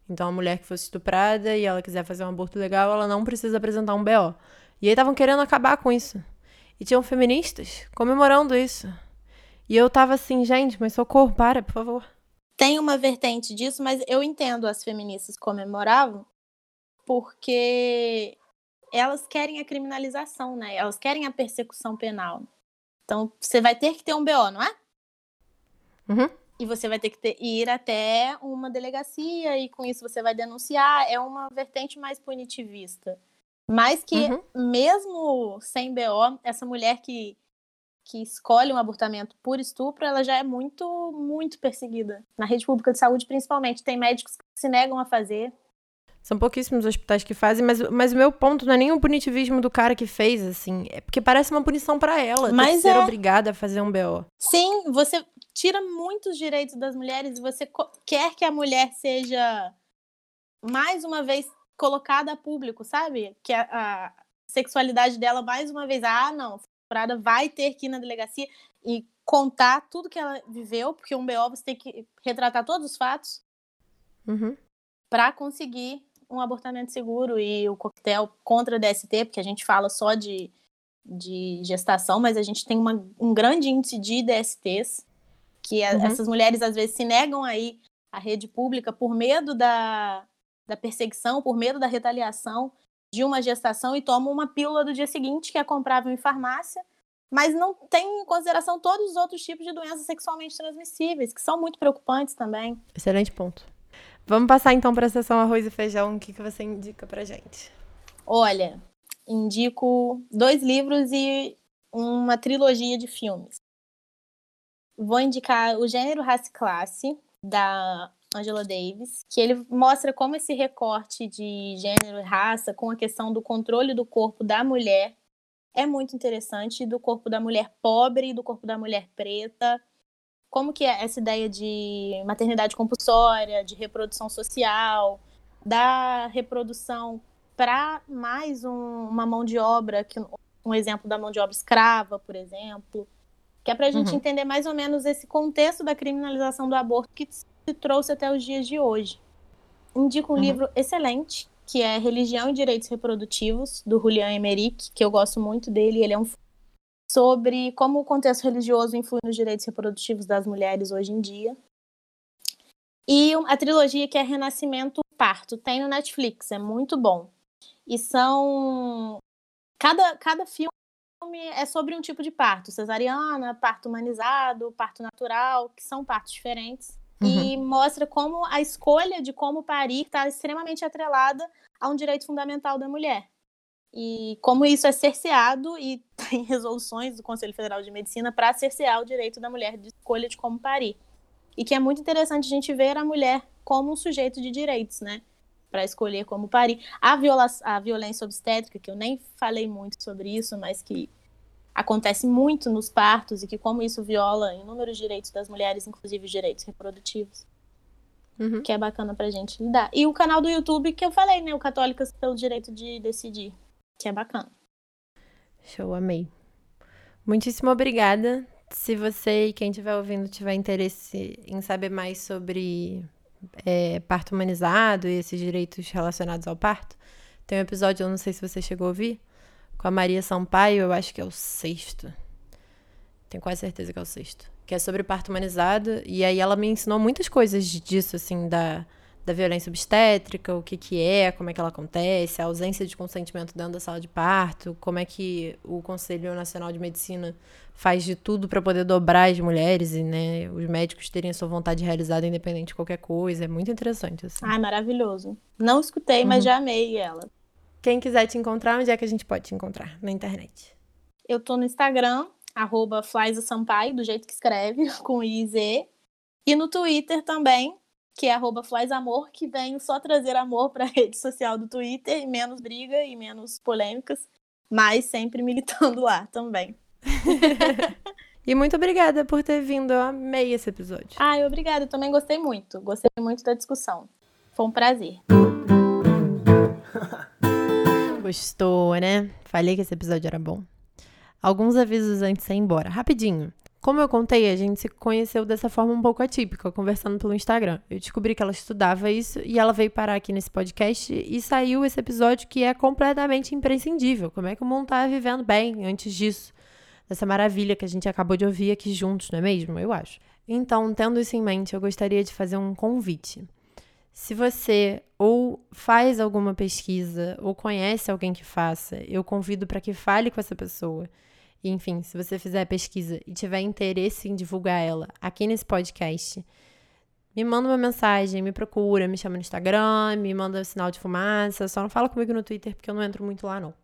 Então, a mulher que fosse estuprada e ela quiser fazer um aborto legal, ela não precisa apresentar um BO. E aí estavam querendo acabar com isso. E tinham feministas comemorando isso. E eu tava assim, gente, mas socorro, para, por favor. Tem uma vertente disso, mas eu entendo as feministas comemoravam porque elas querem a criminalização, né? Elas querem a persecução penal. Então, você vai ter que ter um BO, não é? Uhum. e você vai ter que ter, ir até uma delegacia e com isso você vai denunciar. É uma vertente mais punitivista. Mas que, uhum. mesmo sem BO, essa mulher que, que escolhe um abortamento por estupro, ela já é muito, muito perseguida. Na rede pública de saúde, principalmente. Tem médicos que se negam a fazer. São pouquíssimos hospitais que fazem, mas, mas o meu ponto não é nem o punitivismo do cara que fez, assim. É porque parece uma punição para ela. Mas ter é... ser obrigada a fazer um BO. Sim, você tira muitos direitos das mulheres e você quer que a mulher seja, mais uma vez, colocada a público, sabe? Que a, a sexualidade dela, mais uma vez, ah, não, a vai ter que ir na delegacia e contar tudo que ela viveu, porque um BO você tem que retratar todos os fatos uhum. para conseguir um abortamento seguro e o coquetel contra a DST, porque a gente fala só de, de gestação, mas a gente tem uma, um grande índice de DSTs, que a, uhum. essas mulheres às vezes se negam aí à rede pública por medo da, da perseguição, por medo da retaliação de uma gestação e tomam uma pílula do dia seguinte, que é comprável em farmácia, mas não tem em consideração todos os outros tipos de doenças sexualmente transmissíveis, que são muito preocupantes também. Excelente ponto. Vamos passar então para a sessão arroz e feijão. O que, que você indica para gente? Olha, indico dois livros e uma trilogia de filmes. Vou indicar o Gênero, Raça e Classe, da Angela Davis, que ele mostra como esse recorte de gênero e raça com a questão do controle do corpo da mulher é muito interessante, do corpo da mulher pobre do corpo da mulher preta. Como que é essa ideia de maternidade compulsória, de reprodução social, da reprodução para mais um, uma mão de obra, que um exemplo da mão de obra escrava, por exemplo, que é para a gente uhum. entender mais ou menos esse contexto da criminalização do aborto que se trouxe até os dias de hoje. Indico um uhum. livro excelente, que é Religião e Direitos Reprodutivos, do Julian Emerick, que eu gosto muito dele, ele é um sobre como o contexto religioso influi nos direitos reprodutivos das mulheres hoje em dia. E a trilogia que é Renascimento Parto, tem no Netflix, é muito bom. E são. Cada, cada filme é sobre um tipo de parto: cesariana, parto humanizado, parto natural, que são partos diferentes. Uhum. E mostra como a escolha de como parir está extremamente atrelada a um direito fundamental da mulher e como isso é cerceado e tem resoluções do Conselho Federal de Medicina para cercear o direito da mulher de escolha de como parir. E que é muito interessante a gente ver a mulher como um sujeito de direitos, né? Para escolher como parir. A, viola a violência obstétrica, que eu nem falei muito sobre isso, mas que acontece muito nos partos e que como isso viola inúmeros direitos das mulheres, inclusive os direitos reprodutivos. Uhum. Que é bacana pra gente lidar. E o canal do YouTube que eu falei, né? O Católicas pelo Direito de Decidir que é bacana. Show, amei. Muitíssimo obrigada. Se você e quem estiver ouvindo tiver interesse em saber mais sobre é, parto humanizado e esses direitos relacionados ao parto, tem um episódio, eu não sei se você chegou a ouvir, com a Maria Sampaio, eu acho que é o sexto. Tenho quase certeza que é o sexto. Que é sobre parto humanizado. E aí ela me ensinou muitas coisas disso, assim, da da violência obstétrica, o que que é, como é que ela acontece, a ausência de consentimento dentro da sala de parto, como é que o Conselho Nacional de Medicina faz de tudo para poder dobrar as mulheres e, né, os médicos terem a sua vontade realizada independente de qualquer coisa. É muito interessante, assim. Ai, maravilhoso. Não escutei, uhum. mas já amei ela. Quem quiser te encontrar, onde é que a gente pode te encontrar? Na internet. Eu tô no Instagram, arroba Sampaio, do jeito que escreve, com I e Z. E no Twitter também, que é arroba que vem só trazer amor para a rede social do Twitter, menos briga e menos polêmicas, mas sempre militando lá também. e muito obrigada por ter vindo, eu amei esse episódio. Ai, obrigada, eu também gostei muito, gostei muito da discussão. Foi um prazer. Gostou, né? Falei que esse episódio era bom. Alguns avisos antes de ir embora. Rapidinho. Como eu contei, a gente se conheceu dessa forma um pouco atípica, conversando pelo Instagram. Eu descobri que ela estudava isso e ela veio parar aqui nesse podcast e saiu esse episódio que é completamente imprescindível. Como é que o mundo tá vivendo bem antes disso? Dessa maravilha que a gente acabou de ouvir aqui juntos, não é mesmo? Eu acho. Então, tendo isso em mente, eu gostaria de fazer um convite. Se você ou faz alguma pesquisa ou conhece alguém que faça, eu convido para que fale com essa pessoa enfim, se você fizer a pesquisa e tiver interesse em divulgar ela aqui nesse podcast, me manda uma mensagem, me procura, me chama no Instagram, me manda sinal de fumaça, só não fala comigo no Twitter porque eu não entro muito lá não.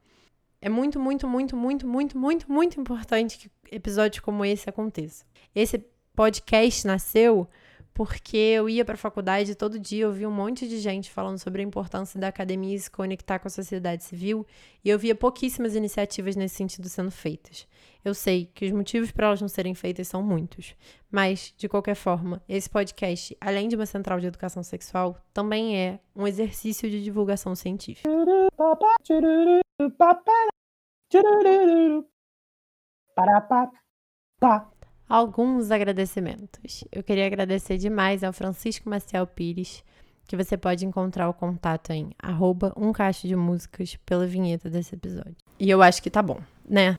É muito, muito, muito, muito, muito, muito, muito importante que episódios como esse aconteçam. Esse podcast nasceu porque eu ia para a faculdade todo dia, eu via um monte de gente falando sobre a importância da academia se conectar com a sociedade civil, e eu via pouquíssimas iniciativas nesse sentido sendo feitas. Eu sei que os motivos para elas não serem feitas são muitos, mas, de qualquer forma, esse podcast, além de uma central de educação sexual, também é um exercício de divulgação científica. Alguns agradecimentos. Eu queria agradecer demais ao Francisco Maciel Pires, que você pode encontrar o contato em arroba um caixa de músicas pela vinheta desse episódio. E eu acho que tá bom, né?